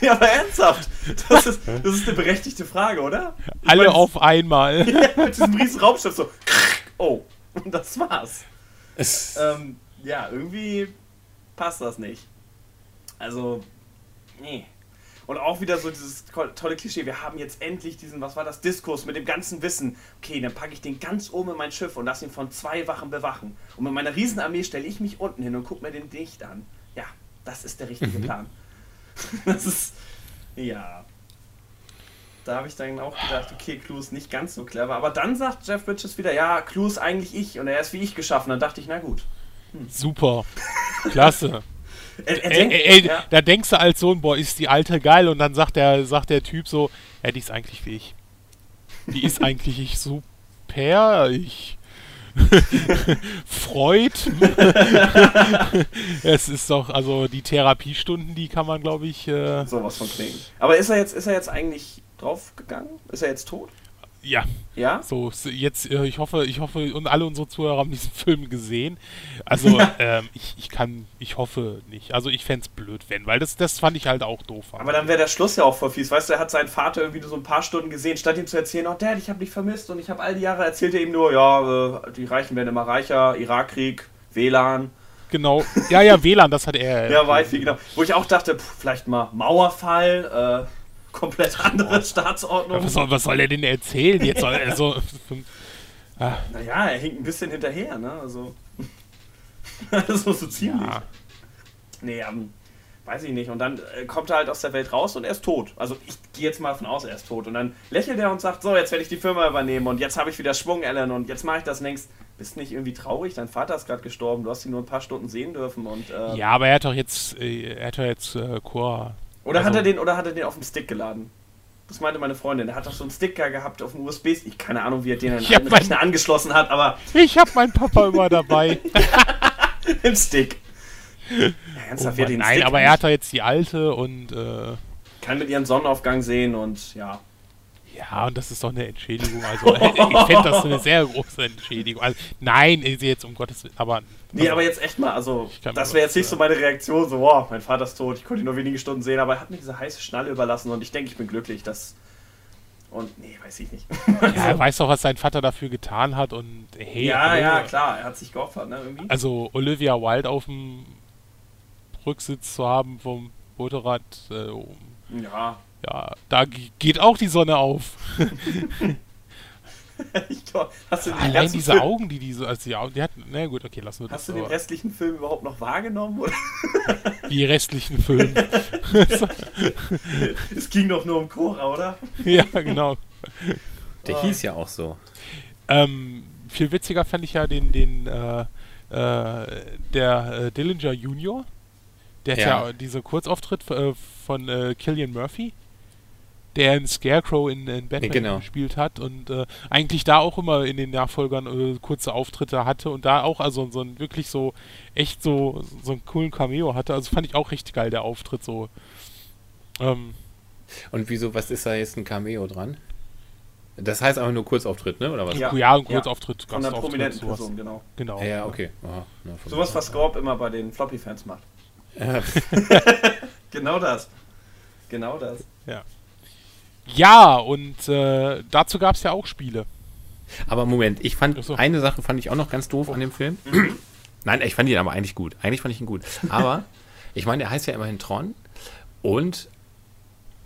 Ja, aber ernsthaft. Das ist, das ist eine berechtigte Frage, oder? Ich Alle mein, auf einmal. Ja, mit diesem riesen Raumschiff so. Oh, und das war's. ähm, ja, irgendwie passt das nicht. Also, nee. Und auch wieder so dieses tolle Klischee, wir haben jetzt endlich diesen, was war das, Diskurs mit dem ganzen Wissen. Okay, dann packe ich den ganz oben in mein Schiff und lasse ihn von zwei Wachen bewachen. Und mit meiner Riesenarmee stelle ich mich unten hin und gucke mir den dicht an. Ja, das ist der richtige mhm. Plan. das ist. Ja. Da habe ich dann auch gedacht, okay, Clue ist nicht ganz so clever. Aber dann sagt Jeff Bridges wieder, ja, Clue ist eigentlich ich und er ist wie ich geschaffen. Dann dachte ich, na gut. Hm. Super. Klasse. Er, er denkt, ey, ey, ja. Da denkst du als Sohn, boah, ist die alte geil und dann sagt der, sagt der Typ so, ja, die ist eigentlich wie ich. Die ist eigentlich ich super. Ich Freud. es ist doch, also die Therapiestunden, die kann man, glaube ich. Äh was von kriegen. Aber ist er jetzt, ist er jetzt eigentlich draufgegangen? Ist er jetzt tot? Ja. Ja? So, jetzt, äh, ich hoffe, ich hoffe, und alle unsere Zuhörer haben diesen Film gesehen. Also, ähm, ich, ich kann, ich hoffe nicht. Also, ich fände es blöd, wenn, weil das, das fand ich halt auch doof. Aber dann wäre der Schluss ja auch voll fies. Weißt du, er hat seinen Vater irgendwie nur so ein paar Stunden gesehen, statt ihm zu erzählen, oh Dad, ich habe dich vermisst und ich habe all die Jahre erzählt er ihm nur, ja, äh, die Reichen werden immer reicher, Irakkrieg, WLAN. Genau. Ja, ja, WLAN, das hat er. Ja, Wi-Fi, genau. Wo ich auch dachte, pff, vielleicht mal Mauerfall, äh, komplett andere Staatsordnung. Was soll, was soll er denn erzählen? Jetzt soll er so. ah. Naja, er hinkt ein bisschen hinterher, ne? Also. also so ziemlich. Ja. Nee, ähm, weiß ich nicht. Und dann äh, kommt er halt aus der Welt raus und er ist tot. Also ich gehe jetzt mal von aus, er ist tot. Und dann lächelt er und sagt, so, jetzt werde ich die Firma übernehmen und jetzt habe ich wieder Schwung, Alan, und jetzt mache ich das längst. Bist nicht irgendwie traurig? Dein Vater ist gerade gestorben, du hast ihn nur ein paar Stunden sehen dürfen und. Äh, ja, aber er hat doch jetzt, äh, er hat doch jetzt äh, Chor. Oder also, hat er den, oder hat er den auf dem Stick geladen? Das meinte meine Freundin. Er hat doch so einen Sticker gehabt auf dem USB. Ich keine Ahnung, wie er den an den Rechner mein, angeschlossen hat, aber. Ich habe meinen Papa immer dabei. Im Stick. Ja, ernsthaft, oh Mann, nein, Stick aber er hat doch jetzt die alte und. Äh, kann mit ihren Sonnenaufgang sehen und ja. Ja, und das ist doch eine Entschädigung. Also, ich fände das eine sehr große Entschädigung. Also, nein, jetzt um Gottes Willen, aber. Nee, aber jetzt echt mal, also, das wäre jetzt nicht so meine Reaktion, so, boah, mein Vater ist tot, ich konnte ihn nur wenige Stunden sehen, aber er hat mir diese heiße Schnalle überlassen und ich denke, ich bin glücklich, dass. Und nee, weiß ich nicht. ja, er weiß doch, was sein Vater dafür getan hat und hey. Ja, ja, klar, er hat sich geopfert, ne, irgendwie. Also, Olivia Wilde auf dem Rücksitz zu haben vom Motorrad, äh, um, ja ja, da geht auch die Sonne auf. glaub, hast du Allein diese Film Augen, die diese, also die Augen, die hatten, na gut, okay, lassen wir das. Hast du den restlichen Film überhaupt noch wahrgenommen? Oder? Die restlichen Filme. es ging doch nur um Cora, oder? Ja, genau. Der oh. hieß ja auch so. Ähm, viel witziger fand ich ja den, den, äh, äh, der äh, Dillinger Junior. Der ja. hat ja diese Kurzauftritt äh, von äh, Killian Murphy der einen Scarecrow in, in Batman genau. gespielt hat und äh, eigentlich da auch immer in den Nachfolgern äh, kurze Auftritte hatte und da auch also so ein wirklich so echt so so einen coolen Cameo hatte. Also fand ich auch richtig geil der Auftritt so. Ähm, und wieso, was ist da jetzt ein Cameo dran? Das heißt aber nur Kurzauftritt, ne? Oder was? Ja, ja ein Kurzauftritt. Ja. Von einer prominenten sowas. Person, genau. Genau. Ja, okay. Aha, na, sowas, was Scorp immer bei den Floppy-Fans macht. genau das. Genau das. Ja. Ja, und äh, dazu gab es ja auch Spiele. Aber Moment, ich fand, so. eine Sache fand ich auch noch ganz doof oh. an dem Film. Nein, ich fand ihn aber eigentlich gut. Eigentlich fand ich ihn gut. Aber, ich meine, der heißt ja immerhin Tron. Und,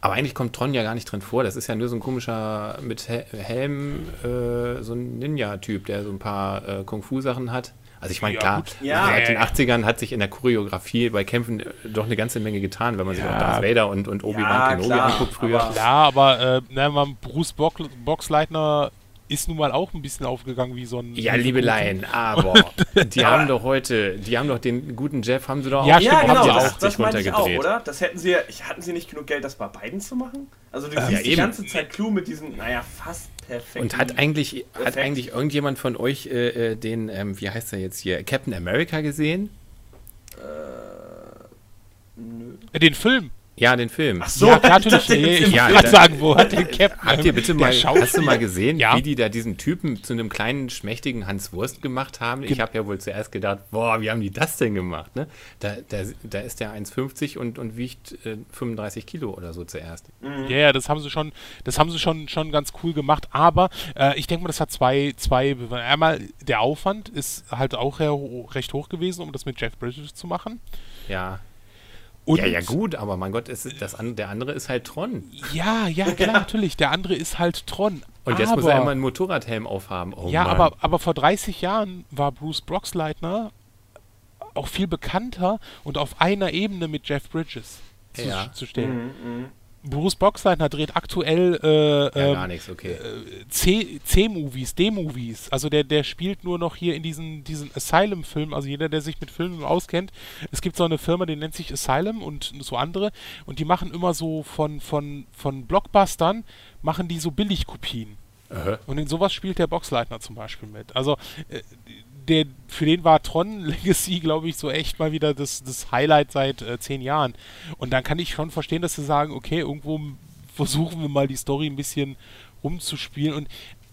aber eigentlich kommt Tron ja gar nicht drin vor. Das ist ja nur so ein komischer, mit Helm, äh, so ein Ninja-Typ, der so ein paar äh, Kung-Fu-Sachen hat. Also ich meine, ja, klar, ja, seit den 80ern hat sich in der Choreografie bei Kämpfen äh, doch eine ganze Menge getan, wenn man sich auch Darth Vader und, und Obi-Wan ja, Kenobi anguckt früher. Aber klar, aber äh, ne, man Bruce Boxleitner ist nun mal auch ein bisschen aufgegangen wie so ein. Ja, Liebeleien, aber die haben doch heute, die haben doch den guten Jeff, haben sie doch ja, auch, ja, genau, auch das, das runtergedreht. Ich auch, oder? Das hätten sie, hatten sie nicht genug Geld, das bei beiden zu machen? Also du ähm, siehst ja, die ganze Zeit Clou mit diesen, naja, fast perfekt. Und hat eigentlich, hat eigentlich irgendjemand von euch äh, äh, den, ähm, wie heißt er jetzt hier, Captain America gesehen? Äh, nö. Den Film. Ja, den Film. Ach so, ja, natürlich. Ich ja, gerade sagen, wo hat der Captain? Habt ihr bitte mal, hast du mal gesehen, ja. wie die da diesen Typen zu einem kleinen, schmächtigen Hans Wurst gemacht haben? Ich habe ja wohl zuerst gedacht, boah, wie haben die das denn gemacht? Ne? Da, da, da ist der 1,50 und, und wiegt äh, 35 Kilo oder so zuerst. Mhm. Ja, ja, das haben sie schon, das haben sie schon, schon ganz cool gemacht. Aber äh, ich denke mal, das hat zwei, zwei. Einmal der Aufwand ist halt auch recht hoch gewesen, um das mit Jeff Bridges zu machen. Ja. Und ja, ja, gut, aber mein Gott, es, das, der andere ist halt Tron. Ja, ja, klar, natürlich. Der andere ist halt Tron. Und jetzt aber, muss er immer einen Motorradhelm aufhaben. Oh, ja, aber, aber vor 30 Jahren war Bruce Broxleitner auch viel bekannter und auf einer Ebene mit Jeff Bridges zu, ja. zu stehen. Mhm, mh. Bruce Boxleitner dreht aktuell äh, ja, gar ähm, nichts, okay. Äh, C-Movies, D-Movies. Also der, der spielt nur noch hier in diesen, diesen Asylum-Filmen. Also jeder, der sich mit Filmen auskennt. Es gibt so eine Firma, die nennt sich Asylum und so andere. Und die machen immer so von, von, von Blockbustern, machen die so Billigkopien. Und in sowas spielt der Boxleitner zum Beispiel mit. Also äh, der, für den war Tron Legacy, glaube ich, so echt mal wieder das, das Highlight seit äh, zehn Jahren. Und dann kann ich schon verstehen, dass sie sagen, okay, irgendwo versuchen wir mal die Story ein bisschen rumzuspielen. Und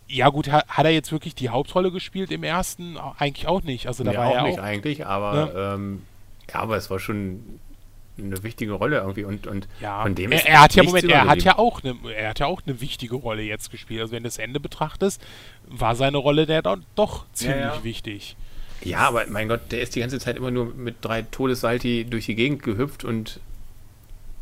ja gut, hat, hat er jetzt wirklich die Hauptrolle gespielt im ersten? Eigentlich auch nicht. Also da ja, war auch er nicht auch, eigentlich, aber ne? ähm, ja, aber es war schon eine wichtige Rolle irgendwie und, und ja. von dem er, er hat ja Moment, er hat ja auch eine er hat ja auch eine wichtige Rolle jetzt gespielt. Also wenn du das Ende betrachtest, war seine Rolle der dann doch ziemlich ja, ja. wichtig. Ja, aber mein Gott, der ist die ganze Zeit immer nur mit drei Todessalti durch die Gegend gehüpft und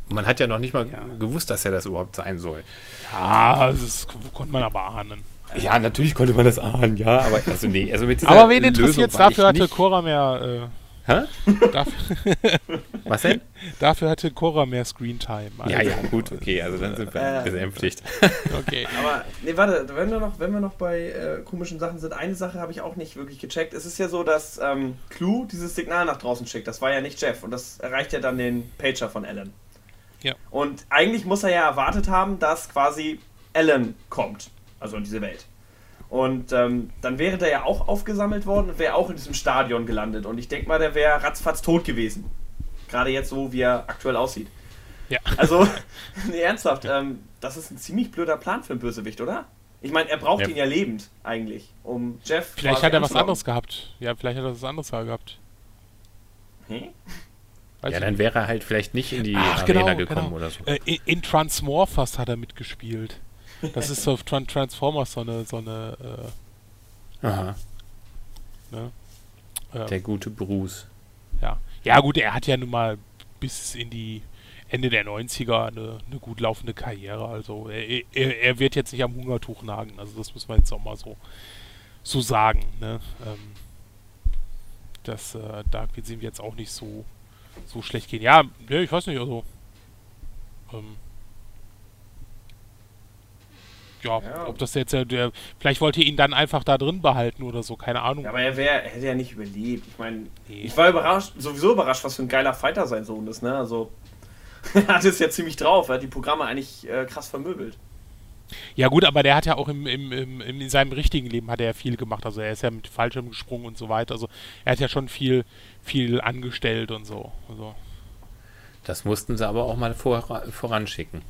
man hat ja noch nicht mal gewusst, dass er das überhaupt sein soll. Ja, das konnte man aber ahnen. Ja, natürlich konnte man das ahnen, ja, aber also nee, also mit Aber wen interessiert dafür hatte Cora mehr Hä? Was denn? Dafür hatte Cora mehr Screentime. Also. Ja, ja, gut, okay, also dann sind wir äh, besänftigt. okay. Aber, nee, warte, wenn wir noch, wenn wir noch bei äh, komischen Sachen sind, eine Sache habe ich auch nicht wirklich gecheckt. Es ist ja so, dass ähm, Clue dieses Signal nach draußen schickt. Das war ja nicht Jeff und das erreicht ja dann den Pager von Alan. Ja. Und eigentlich muss er ja erwartet haben, dass quasi Alan kommt. Also in diese Welt. Und ähm, dann wäre der ja auch aufgesammelt worden und wäre auch in diesem Stadion gelandet. Und ich denke mal, der wäre ratzfatz tot gewesen. Gerade jetzt so, wie er aktuell aussieht. Ja. Also, nee, ernsthaft, ähm, das ist ein ziemlich blöder Plan für einen Bösewicht, oder? Ich meine, er braucht ja. ihn ja lebend, eigentlich, um Jeff. Vielleicht hat er was anderes gehabt. Ja, vielleicht hat er was anderes gehabt. Hm? Weiß ja, dann wäre er halt vielleicht nicht in die Ach, Arena genau, gekommen genau. oder so. Äh, in, in Transmorphers hat er mitgespielt. Das ist so Transformers so eine, so eine äh, Aha. Ne? Ähm, der gute Bruce. Ja. Ja, gut, er hat ja nun mal bis in die Ende der 90er eine, eine gut laufende Karriere. Also er, er, er, wird jetzt nicht am Hungertuch nagen. Also das muss man jetzt auch mal so, so sagen. Ne? Ähm, das, äh, da wird es ihm jetzt auch nicht so, so schlecht gehen. Ja, ne, ich weiß nicht, also ähm, ja, ja, ob das jetzt der, vielleicht wollte ihr ihn dann einfach da drin behalten oder so, keine Ahnung. Ja, aber er, wär, hätte ja nicht überlebt. Ich meine, nee. ich war überrascht, sowieso überrascht, was für ein geiler Fighter sein Sohn ist, ne? Also, er hat es ja ziemlich drauf, er hat die Programme eigentlich äh, krass vermöbelt. Ja gut, aber der hat ja auch im, im, im, in seinem richtigen Leben hat er ja viel gemacht. Also er ist ja mit Fallschirm gesprungen und so weiter. Also er hat ja schon viel, viel angestellt und so. Also. Das mussten sie aber auch mal vor, voranschicken.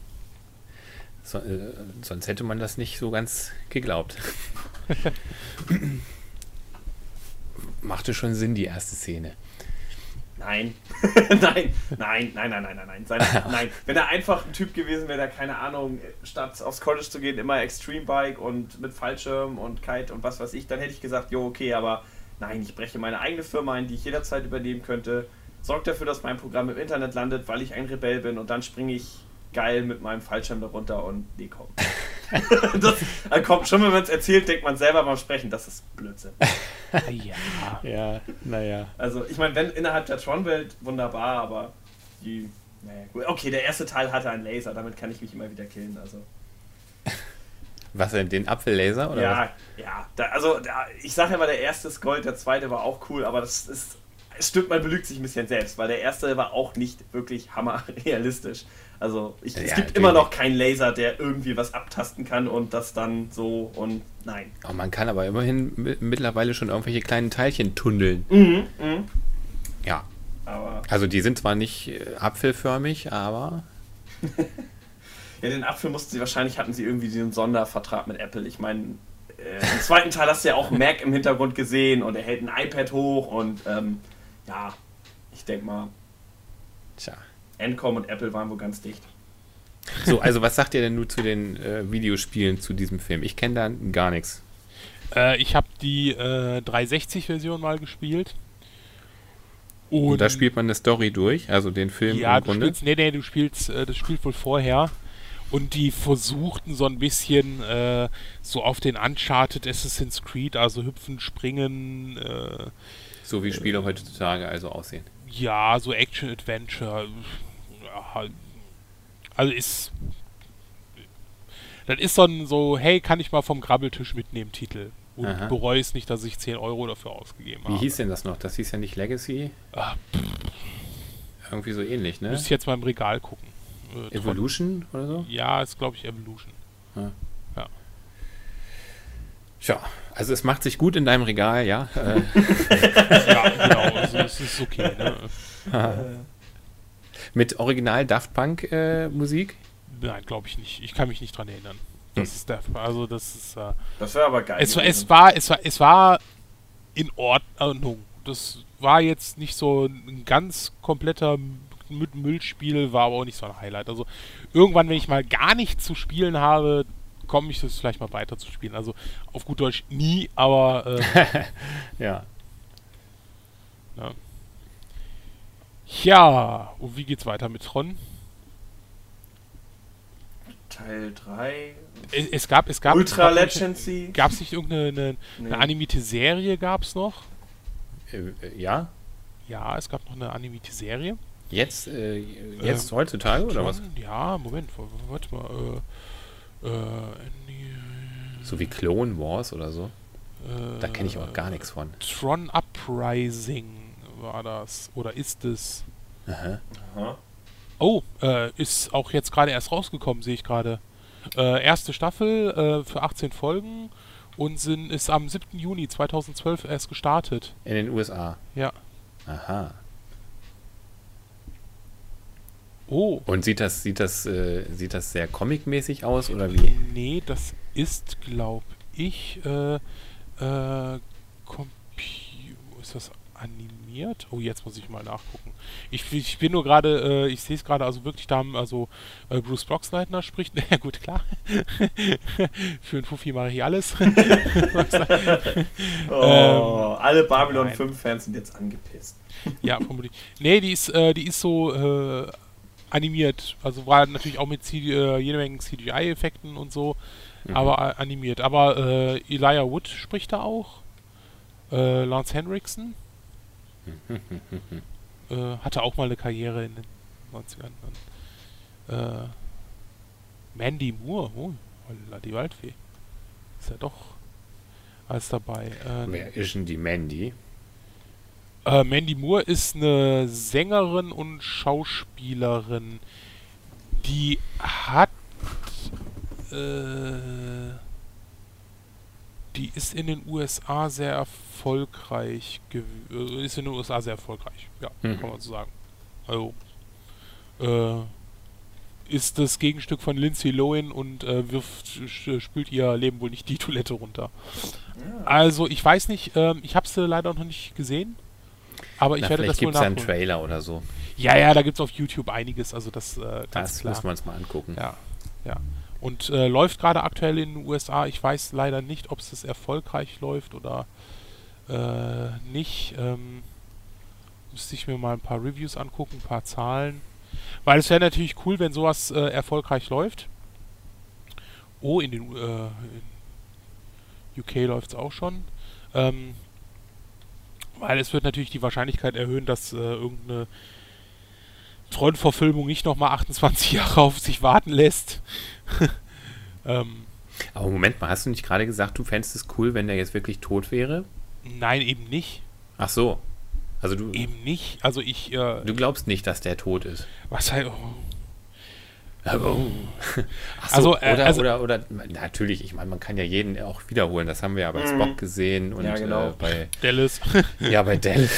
So, äh, sonst hätte man das nicht so ganz geglaubt. Machte schon Sinn, die erste Szene. Nein. nein, nein, nein, nein, nein, nein, nein. Seine, nein. Wenn er einfach ein Typ gewesen wäre, der, keine Ahnung, statt aufs College zu gehen, immer Extreme Bike und mit Fallschirm und Kite und was weiß ich, dann hätte ich gesagt, jo, okay, aber nein, ich breche meine eigene Firma ein, die ich jederzeit übernehmen könnte. Sorgt dafür, dass mein Programm im Internet landet, weil ich ein Rebell bin und dann springe ich geil mit meinem Fallschirm darunter und nee, komm. das, also komm, schon wenn man es erzählt, denkt man selber beim Sprechen, das ist Blödsinn. ja. Ja, naja. Also, ich meine, wenn innerhalb der Tron-Welt wunderbar, aber die. Naja, gut. Okay, der erste Teil hatte einen Laser, damit kann ich mich immer wieder killen, also. Was denn, den Apfellaser? Oder ja, was? ja. Da, also, da, ich sage ja mal, der erste ist Gold, der zweite war auch cool, aber das ist. Es stimmt, man belügt sich ein bisschen selbst, weil der erste war auch nicht wirklich hammerrealistisch. Also ich, ja, es gibt immer noch keinen Laser, der irgendwie was abtasten kann und das dann so und nein. Oh, man kann aber immerhin mittlerweile schon irgendwelche kleinen Teilchen tunneln. Mhm, mh. Ja. Aber also die sind zwar nicht äh, apfelförmig, aber. ja, den Apfel mussten sie wahrscheinlich, hatten sie irgendwie diesen Sondervertrag mit Apple. Ich meine, äh, im zweiten Teil hast du ja auch Mac im Hintergrund gesehen und er hält ein iPad hoch und ähm, ja, ich denke mal. Tja. Encom und Apple waren wohl ganz dicht. So, also was sagt ihr denn nur zu den äh, Videospielen zu diesem Film? Ich kenne da gar nichts. Äh, ich habe die äh, 360-Version mal gespielt. Und, und, da spielt man eine Story durch, also den Film ja, im Grunde? Spielst, nee, nee, du spielst, äh, das spielt wohl vorher. Und die versuchten so ein bisschen äh, so auf den Uncharted Assassin's Creed, also hüpfen, springen. Äh, so wie Spiele heutzutage also aussehen. Ja, so Action-Adventure also ist. Das ist so ein so, hey, kann ich mal vom Grabbeltisch mitnehmen, Titel. Und Aha. bereue es nicht, dass ich 10 Euro dafür ausgegeben habe. Wie hieß denn das noch? Das hieß ja nicht Legacy? Ah, Irgendwie so ähnlich, ne? Muss ich jetzt mal im Regal gucken. Äh, Evolution oder so? Ja, ist glaube ich Evolution. Ja. ja. Tja, also es macht sich gut in deinem Regal, ja? ja, genau, also es ist okay, ne? Mit Original Daft Punk äh, Musik? Nein, glaube ich nicht. Ich kann mich nicht dran erinnern. Das hm. ist Daft Punk. Also das ist. Äh, das wäre aber geil. Es, es, war, es, war, es war in Ordnung. Das war jetzt nicht so ein ganz kompletter Müllspiel, war aber auch nicht so ein Highlight. Also irgendwann, wenn ich mal gar nichts zu spielen habe, komme ich das vielleicht mal weiter zu spielen. Also auf gut Deutsch nie, aber äh, ja. Ja. Ja, und wie geht's weiter mit Tron? Teil 3. Es, es gab, es gab. Ultra gab Legacy. Gab es nicht irgendeine eine, Nee. eine animierte Serie? Gab es noch? Äh, äh, ja? Ja, es gab noch eine animierte Serie. Jetzt, äh, jetzt Ähm, heutzutage oder was? Ja, Moment, warte mal. Äh, äh, nee, So wie Clone Wars oder so? äh, Da kenne ich auch gar nichts von. Tron Uprising war das. Oder ist es? Aha. Aha. Oh, äh, ist auch jetzt gerade erst rausgekommen, sehe ich gerade. Äh, erste Staffel äh, für 18 Folgen und sind, ist am 7. Juni 2012 erst gestartet. In den USA. Ja. Aha. Oh, Und sieht das, sieht das, äh, sieht das sehr comicmäßig aus oder wie? nee, das ist, glaube ich, äh, äh, ist das animiert? Oh, jetzt muss ich mal nachgucken. Ich, ich bin nur gerade, äh, ich sehe es gerade, also wirklich, da haben, also äh, Bruce Boxleitner spricht, ja gut, klar. Für einen Fuffi mache ich alles. Oh, alle Babylon nein. 5 Fans sind jetzt angepisst. Ja, vermutlich. Nee, die ist, äh, die ist so äh, animiert. Also war natürlich auch mit CD, äh, jede Menge CGI-Effekten und so, aber äh, animiert. Aber Elijah Wood spricht da auch. Lance Henriksen. äh, hatte auch mal eine Karriere in den 90ern. Dann, äh, Mandy Moore. Oh, holla, die Waldfee. Ist ja doch alles dabei. Äh, Wer ist denn die Mandy? äh, Mandy Moore ist eine Sängerin und Schauspielerin, die hat. Äh, die ist in den USA sehr erfolgreich. Äh, ist in den USA sehr erfolgreich, ja, Mhm. kann man so sagen. Also. Äh, ist das Gegenstück von Lindsay Lohan und äh, wirft, spült ihr Leben wohl nicht die Toilette runter. Also, ich weiß nicht, ähm, ich habe sie leider noch nicht gesehen. Aber ich Na, werde vielleicht das wohl gibt es ja einen nachholen. Trailer oder so. Ja, ja, da gibt es auf YouTube einiges, also das äh, ganz Das klar. muss man uns mal angucken. Ja, ja. Und äh, läuft gerade aktuell in den USA. Ich weiß leider nicht, ob es erfolgreich läuft oder äh, nicht. Ähm, müsste ich mir mal ein paar Reviews angucken, ein paar Zahlen. Weil es wäre natürlich cool, wenn sowas äh, erfolgreich läuft. Oh, in den äh, in UK läuft es auch schon. Ähm, weil es wird natürlich die Wahrscheinlichkeit erhöhen, dass äh, irgendeine Tron-Verfilmung nicht nochmal 28 Jahre auf sich warten lässt. ähm, Aber Moment mal, hast du nicht gerade gesagt, du fändest es cool, wenn der jetzt wirklich tot wäre? nein, eben nicht. Ach so. Also du, Eben nicht. Also ich, äh, du glaubst nicht, dass der tot ist. was halt, oh. Ach so, Also, äh, oder, also- oder, oder, natürlich, ich meine, man kann ja jeden auch wiederholen. Das haben wir ja bei Spock gesehen und Ja, genau. äh, bei, Dallas. ja, bei Dell.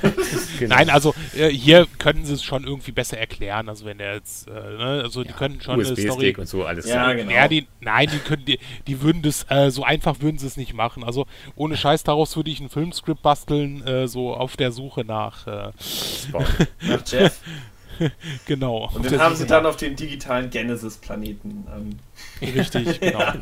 genau. Nein, also äh, hier können sie es schon irgendwie besser erklären. Also wenn der jetzt, äh, ne, also die können schon eine Story. USB-Stick und so, alles Ja, genau. Ja, die, nein, die können, die, die würden das, äh, so einfach würden sie es nicht machen. Also ohne Scheiß daraus würde ich ein Filmskript basteln, äh, so auf der Suche nach, äh, Spock. Nach Jeff. genau. Und den haben sie dann auf den digitalen Genesis-Planeten. Ähm, Richtig, genau.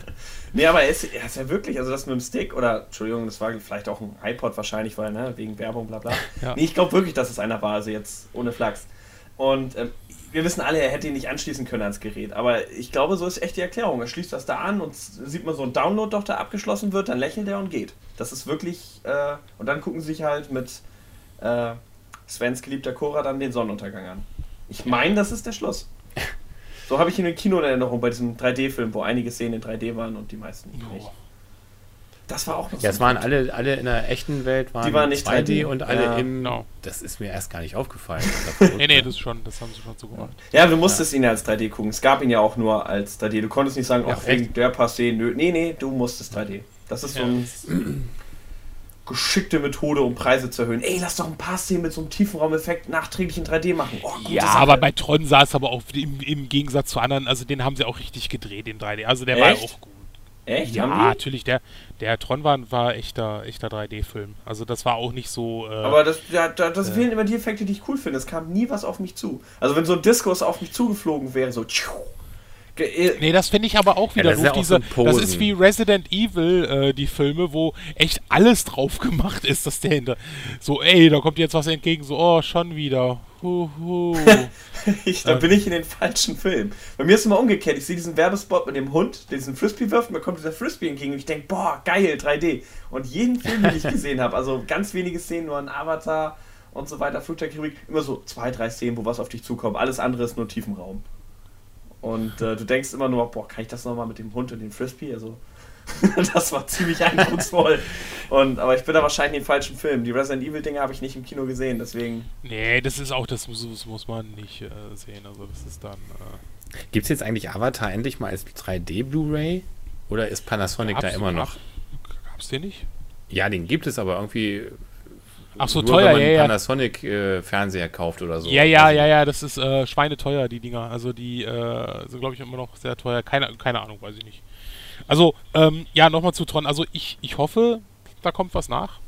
nee, aber er ist, er ist ja wirklich, also das mit dem Stick, oder Entschuldigung, das war vielleicht auch ein iPod wahrscheinlich, weil, ne, wegen Werbung, bla bla. Ja. Nee, ich glaube wirklich, dass es einer war, also jetzt ohne Flachs. Und ähm, wir wissen alle, er hätte ihn nicht anschließen können ans Gerät, aber ich glaube, so ist echt die Erklärung. Er schließt das da an und sieht man so ein Download doch da abgeschlossen wird, dann lächelt er und geht. Das ist wirklich, äh, und dann gucken sie sich halt mit äh, Svens geliebter Cora dann den Sonnenuntergang an. Ich meine, das ist der Schluss. So habe ich ihn im Kino in Erinnerung bei diesem 3D-Film, wo einige Szenen in 3D waren und die meisten nicht. Oh. Das war auch noch Ja, es ein waren alle, alle in der echten Welt waren, Die waren nicht 2D 3D. und alle Ja. im. Genau. Das ist mir erst gar nicht aufgefallen. Nee, nee, das schon, das haben sie schon so gemacht. Ja, du musstest ihn ja als 3D gucken. Es gab ihn ja auch nur als 3D. Du konntest nicht sagen, Ja, ach, wegen der Szenen, nö. Nee, nee, du musstest 3D. Das ist so eine geschickte Methode, um Preise zu erhöhen. Ey, lass doch ein paar Szenen mit so einem Tiefenraumeffekt nachträglich in 3D machen. Oh, Ja, Sache. aber bei Tron sah es aber auch im, im Gegensatz zu anderen, also den haben sie auch richtig gedreht in 3D. Also der war Echt? auch gut. Echt? Ja, natürlich, der, der Tron war, war echter, echter 3D-Film. Also das war auch nicht so. Äh, Aber das, ja, da, das fehlen immer die Effekte, die ich cool finde. Es kam nie was auf mich zu. Also wenn so ein Diskus auf mich zugeflogen wäre, so tschiu, Äh, nee, das finde ich aber auch wieder ja, das, ist ja diese, so das ist wie Resident Evil, äh, die Filme, wo echt alles drauf gemacht ist, dass der hinter. So, ey, da kommt jetzt was entgegen, so, oh, schon wieder. Huhu. ich, da bin ich in den falschen Film. Bei mir ist es immer umgekehrt. Ich sehe diesen Werbespot mit dem Hund, der diesen Frisbee wirft, und mir kommt dieser Frisbee entgegen und ich denke, boah, geil, 3D. Und jeden Film, den ich gesehen habe, also ganz wenige Szenen, nur ein Avatar und so weiter, Flugzeugchirurgie, immer so zwei, drei Szenen, wo was auf dich zukommt. Alles andere ist nur Tiefenraum. Und äh, du denkst immer nur, boah, kann ich das nochmal mit dem Hund und dem Frisbee? Also, das war ziemlich eindrucksvoll. Und, aber ich bin da wahrscheinlich im falschen Film. Die Resident Evil-Dinge habe ich nicht im Kino gesehen, deswegen. Nee, das ist auch, das muss, das muss man nicht äh, sehen. Also, das ist dann. Äh Gibt es jetzt eigentlich Avatar endlich mal als 3D Blu-ray? Oder ist Panasonic gab's, da immer noch? Gab es den nicht? Ja, den gibt es, aber irgendwie Ach so, Nur, teuer, wenn man ja, Panasonic äh, Fernseher kauft oder so. Ja, ja, also, ja, ja, das ist äh, schweineteuer, die Dinger. Also die äh, sind, glaube ich, immer noch sehr teuer. Keine, keine Ahnung, weiß ich nicht. Also, ähm, ja, nochmal zu Tron. Also ich, ich hoffe, da kommt was nach.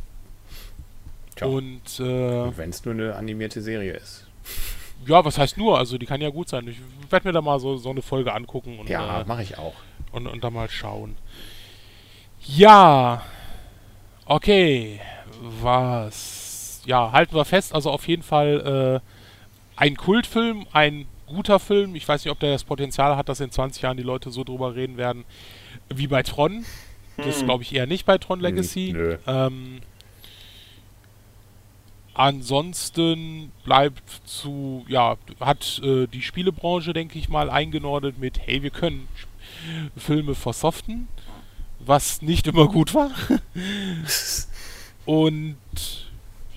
Tja. Und, äh, Und wenn es nur eine animierte Serie ist. Ja, was heißt nur? Also die kann ja gut sein. Ich werde mir da mal so, so eine Folge angucken. Und, ja, äh, mache ich auch. Und, und da mal schauen. Ja. Okay. Was ja, halten wir fest, also auf jeden Fall äh, ein Kultfilm, ein guter Film. Ich weiß nicht, ob der das Potenzial hat, dass in 20 Jahren die Leute so drüber reden werden wie bei Tron. Das hm. glaube ich eher nicht bei Tron hm, Legacy. Hm, ähm, ansonsten bleibt zu, ja, hat äh, die Spielebranche, denke ich mal, eingenordet mit, hey, wir können Filme versoften, was nicht immer gut war. Und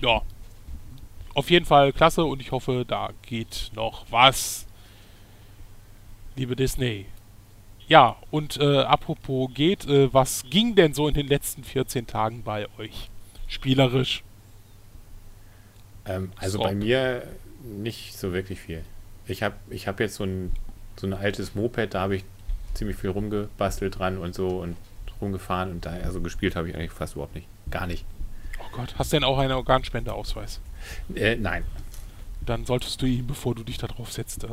ja, auf jeden Fall klasse und ich hoffe, da geht noch was. Liebe Disney. Ja, und äh, apropos geht, äh, was ging denn so in den letzten 14 Tagen bei euch? Spielerisch? Ähm, also Stop. bei mir nicht so wirklich viel. Ich habe ich hab jetzt so ein, so ein altes Moped, da habe ich ziemlich viel rumgebastelt dran und so und rumgefahren und da also gespielt habe ich eigentlich fast überhaupt nicht. Gar nicht. Gott, hast du denn auch einen Organspendeausweis? Äh, nein. Dann solltest du ihn, bevor du dich da drauf setzt, äh,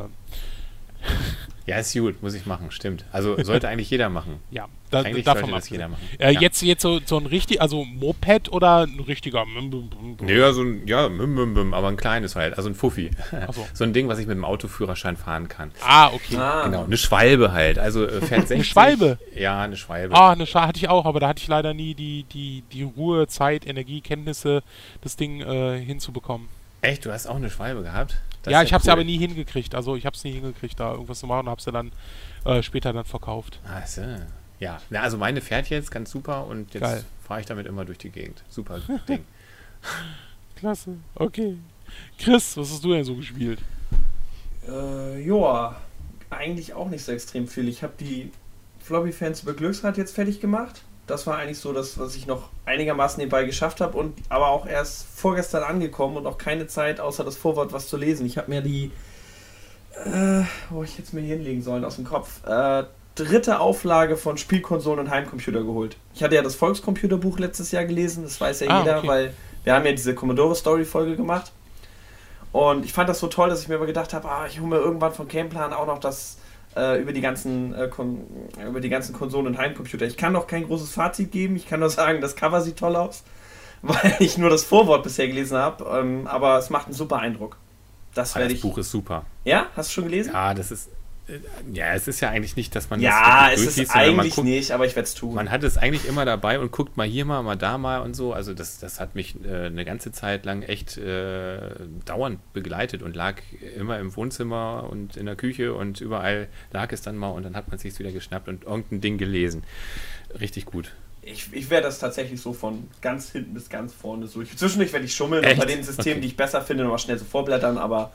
ja, ist gut, muss ich machen, stimmt. Also sollte eigentlich jeder machen. Ja, da, eigentlich davon sollte das jeder machen. Äh, ja. Jetzt, jetzt so, so ein richtig, also Moped oder ein richtiger Nee, ja, so ein, ja, aber ein kleines halt, also ein Fuffi. So. so. ein Ding, was ich mit dem Autoführerschein fahren kann. Ah, okay. Ah. Genau, eine Schwalbe halt, also äh, fährt 60. eine Schwalbe? Ja, eine Schwalbe. Ah, eine Schwalbe hatte ich auch, aber da hatte ich leider nie die, die, die Ruhe, Zeit, Energie, Kenntnisse, das Ding äh, hinzubekommen. Echt, du hast auch eine Schwalbe gehabt? Das ja, ich habe sie cool. aber nie hingekriegt. Also ich habe es nie hingekriegt, da irgendwas zu machen und habe sie dann äh, später dann verkauft. Ach so. Ja, Na, also meine fährt jetzt ganz super und jetzt fahre ich damit immer durch die Gegend. Super Ding. Klasse, okay. Chris, was hast du denn so gespielt? Äh, joa, eigentlich auch nicht so extrem viel. Ich habe die Floppy-Fans über Glücksrad jetzt fertig gemacht das war eigentlich so das, was ich noch einigermaßen nebenbei geschafft habe und aber auch erst vorgestern angekommen und auch keine Zeit, außer das Vorwort, was zu lesen. Ich habe mir die, äh, wo ich jetzt mir hinlegen sollen, aus dem Kopf, äh, dritte Auflage von Spielkonsolen und Heimcomputer geholt. Ich hatte ja das Volkscomputerbuch letztes Jahr gelesen, das weiß ja ah, jeder, okay. weil wir haben ja diese Commodore-Story-Folge gemacht. Und ich fand das so toll, dass ich mir aber gedacht habe, ah, ich hole mir irgendwann von Gameplan auch noch das äh, über, die ganzen, äh, über die ganzen Konsolen und Heimcomputer. Ich kann noch kein großes Fazit geben. Ich kann nur sagen, das Cover sieht toll aus, weil ich nur das Vorwort bisher gelesen habe. Ähm, aber es macht einen super Eindruck. Das, ah, das ich, Buch ist super. Ja, hast du schon gelesen? Ja, das ist ja, es ist ja eigentlich nicht, dass man ja, das es ist eigentlich guckt, nicht, aber ich werde es tun. Man hat es eigentlich immer dabei und guckt mal hier mal, mal da mal und so. Also das, das hat mich äh, eine ganze Zeit lang echt äh, dauernd begleitet und lag immer im Wohnzimmer und in der Küche und überall lag es dann mal und dann hat man es sich wieder geschnappt und irgendein Ding gelesen. Richtig gut. Ich, ich werde das tatsächlich so von ganz hinten bis ganz vorne so. Zwischendurch werde ich schummeln und bei den Systemen, okay. die ich besser finde, nochmal schnell so vorblättern, aber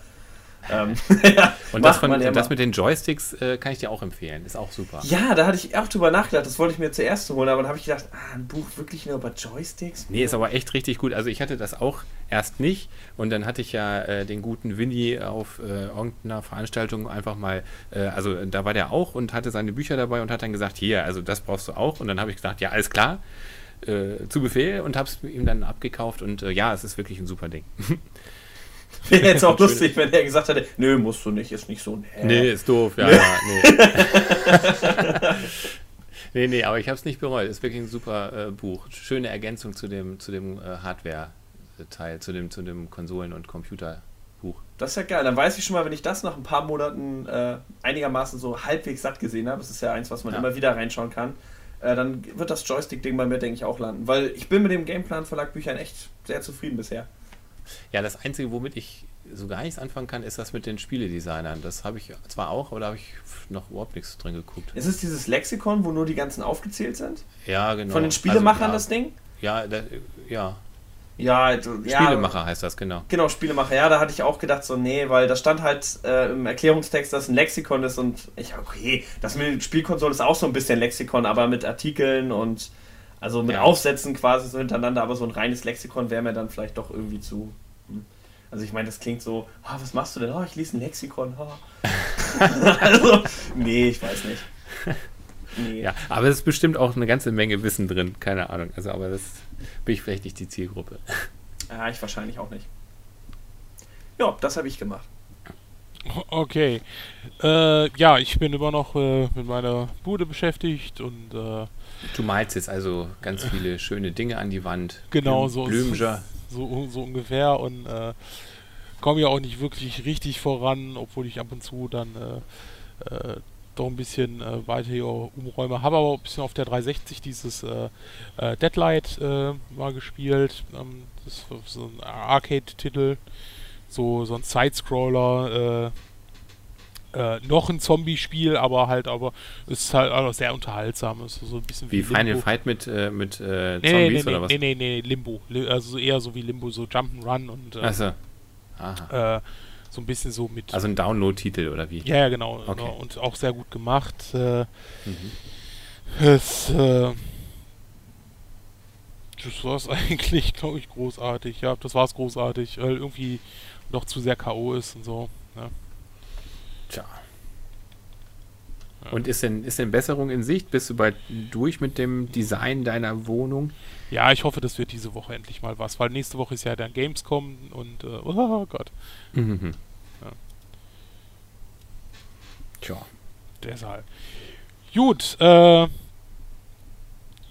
ähm, ja, und das, von, das mit den Joysticks äh, kann ich dir auch empfehlen. Ist auch super. Ja, da hatte ich auch drüber nachgedacht. Das wollte ich mir zuerst holen, aber dann habe ich gedacht, ah, ein Buch wirklich nur über Joysticks? Nee, ist aber echt richtig gut. Also ich hatte das auch erst nicht und dann hatte ich ja äh, den guten Winnie auf äh, irgendeiner Veranstaltung einfach mal, äh, also da war der auch und hatte seine Bücher dabei und hat dann gesagt, hier, also das brauchst du auch. Und dann habe ich gesagt, ja, alles klar. Äh, zu Befehl und habe es ihm dann abgekauft und äh, ja, es ist wirklich ein super Ding. Wäre jetzt auch lustig, wenn er gesagt hätte, nö, musst du nicht, ist nicht so. Nee, nee ist doof, ja, ja, nee. nee, nee, aber ich habe es nicht bereut. Ist wirklich ein super äh, Buch. Schöne Ergänzung zu dem, zu dem äh, Hardware-Teil, zu dem, zu dem Konsolen- und Computerbuch. Das ist ja geil. Dann weiß ich schon mal, wenn ich das nach ein paar Monaten äh, einigermaßen so halbwegs satt gesehen habe, das ist ja eins, was man ja. immer wieder reinschauen kann, äh, dann wird das Joystick-Ding bei mir, denke ich, auch landen. Weil ich bin mit dem Gameplan Verlag Büchern echt sehr zufrieden bisher. Ja, das Einzige, womit ich so gar nichts anfangen kann, ist das mit den Spieledesignern. Das habe ich zwar auch, aber da habe ich noch überhaupt nichts drin geguckt. Ist es dieses Lexikon, wo nur die ganzen aufgezählt sind? Ja, genau. Von den Spielemachern also, ja, das Ding? Ja, da, ja. Ja, also, Spielemacher ja, heißt das, genau. Genau, Spielemacher. Ja, da hatte ich auch gedacht, so, nee, weil da stand halt äh, im Erklärungstext, dass ein Lexikon ist und ich, okay, das mit Spielkonsole ist auch so ein bisschen Lexikon, aber mit Artikeln und also mit ja. Aufsätzen quasi so hintereinander, aber so ein reines Lexikon wäre mir dann vielleicht doch irgendwie zu. Hm. Also ich meine, das klingt so, oh, was machst du denn? Oh, ich lese ein Lexikon. Oh. also, nee, ich weiß nicht. Nee. Ja, aber es ist bestimmt auch eine ganze Menge Wissen drin, keine Ahnung. Also, aber das bin ich vielleicht nicht die Zielgruppe. Ja, ich wahrscheinlich auch nicht. Ja, das habe ich gemacht. Okay. Äh, ja, ich bin immer noch äh, mit meiner Bude beschäftigt und. Äh, du malst jetzt also ganz viele schöne Dinge an die Wand. Genau, so, so, so ungefähr und äh, komme ja auch nicht wirklich richtig voran, obwohl ich ab und zu dann äh, äh, doch ein bisschen äh, weiter hier umräume. Habe aber ein bisschen auf der 360 dieses äh, äh, Deadlight äh, mal gespielt. Ähm, das ist so ein Arcade-Titel. So, so ein Sidescroller. Äh, äh, noch ein Zombie-Spiel, aber halt, aber es ist halt auch sehr unterhaltsam. Es ist so ein bisschen wie, wie Final Fight mit, mit Zombies nee, nee, oder was? Nee, nee, nee, Limbo. Also eher so wie Limbo, so Jump'n'Run und. Achso. Aha so ein bisschen so mit. Also ein Download-Titel oder wie? Ja, ja, genau, okay. genau. Und auch sehr gut gemacht. Äh, mhm. Es, äh, das war es eigentlich, glaube ich, großartig. Ja, das war es großartig, weil irgendwie noch zu sehr K.O. ist und so. Ja. Tja. Und ist denn, ist denn Besserung in Sicht? Bist du bald durch mit dem Design deiner Wohnung? Ja, ich hoffe, das wird diese Woche endlich mal was, weil nächste Woche ist ja dann Gamescom und äh, oh Gott. Mhm. Ja. Tja. Deshalb. Gut, äh,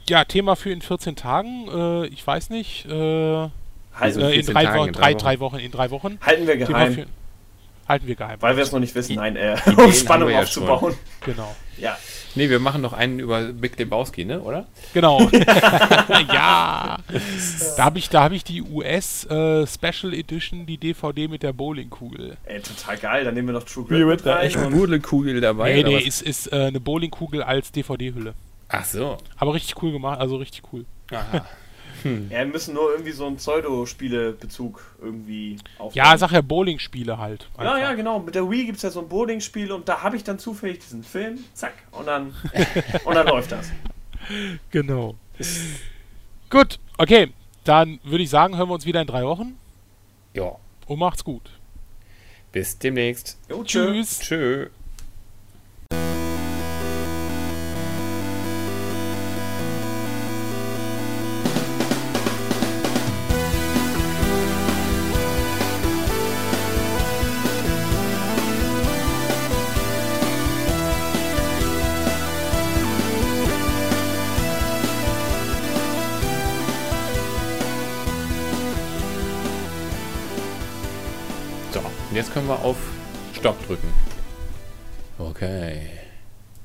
ja, Thema für in 14 Tagen, äh, ich weiß nicht, äh, also in, drei, Tagen, in drei, drei, Wochen, in drei Wochen. Halten wir geheim. Halten wir geheim. Weil wir es noch nicht wissen, nein, äh, um Spannung aufzubauen. Ja genau. Ja. Nee, wir machen noch einen über Big Lebowski, ne, oder? Genau. ja. Da habe ich, hab ich die US äh, Special Edition, die DVD mit der Bowlingkugel. Ey, total geil. Dann nehmen wir noch True Grit mit da echt Bowlingkugel dabei. Nee, nee, ist, ist äh, eine Bowlingkugel als DVD-Hülle. Ach so. Aber richtig cool gemacht, also richtig cool. Aha. Hm. Ja, wir müssen nur irgendwie so einen Pseudo-Spiele-Bezug irgendwie aufbauen. Ja, sag ja Bowling-Spiele halt. Einfach. Ja, ja, genau. Mit der Wii gibt es ja so ein Bowling-Spiel und da habe ich dann zufällig diesen Film, zack, und dann, und dann läuft das. Genau. gut, okay. Dann würde ich sagen, hören wir uns wieder in drei Wochen. Ja. Und macht's gut. Bis demnächst. Jo, tschüss. Tschö. Können wir auf Stopp drücken. Okay.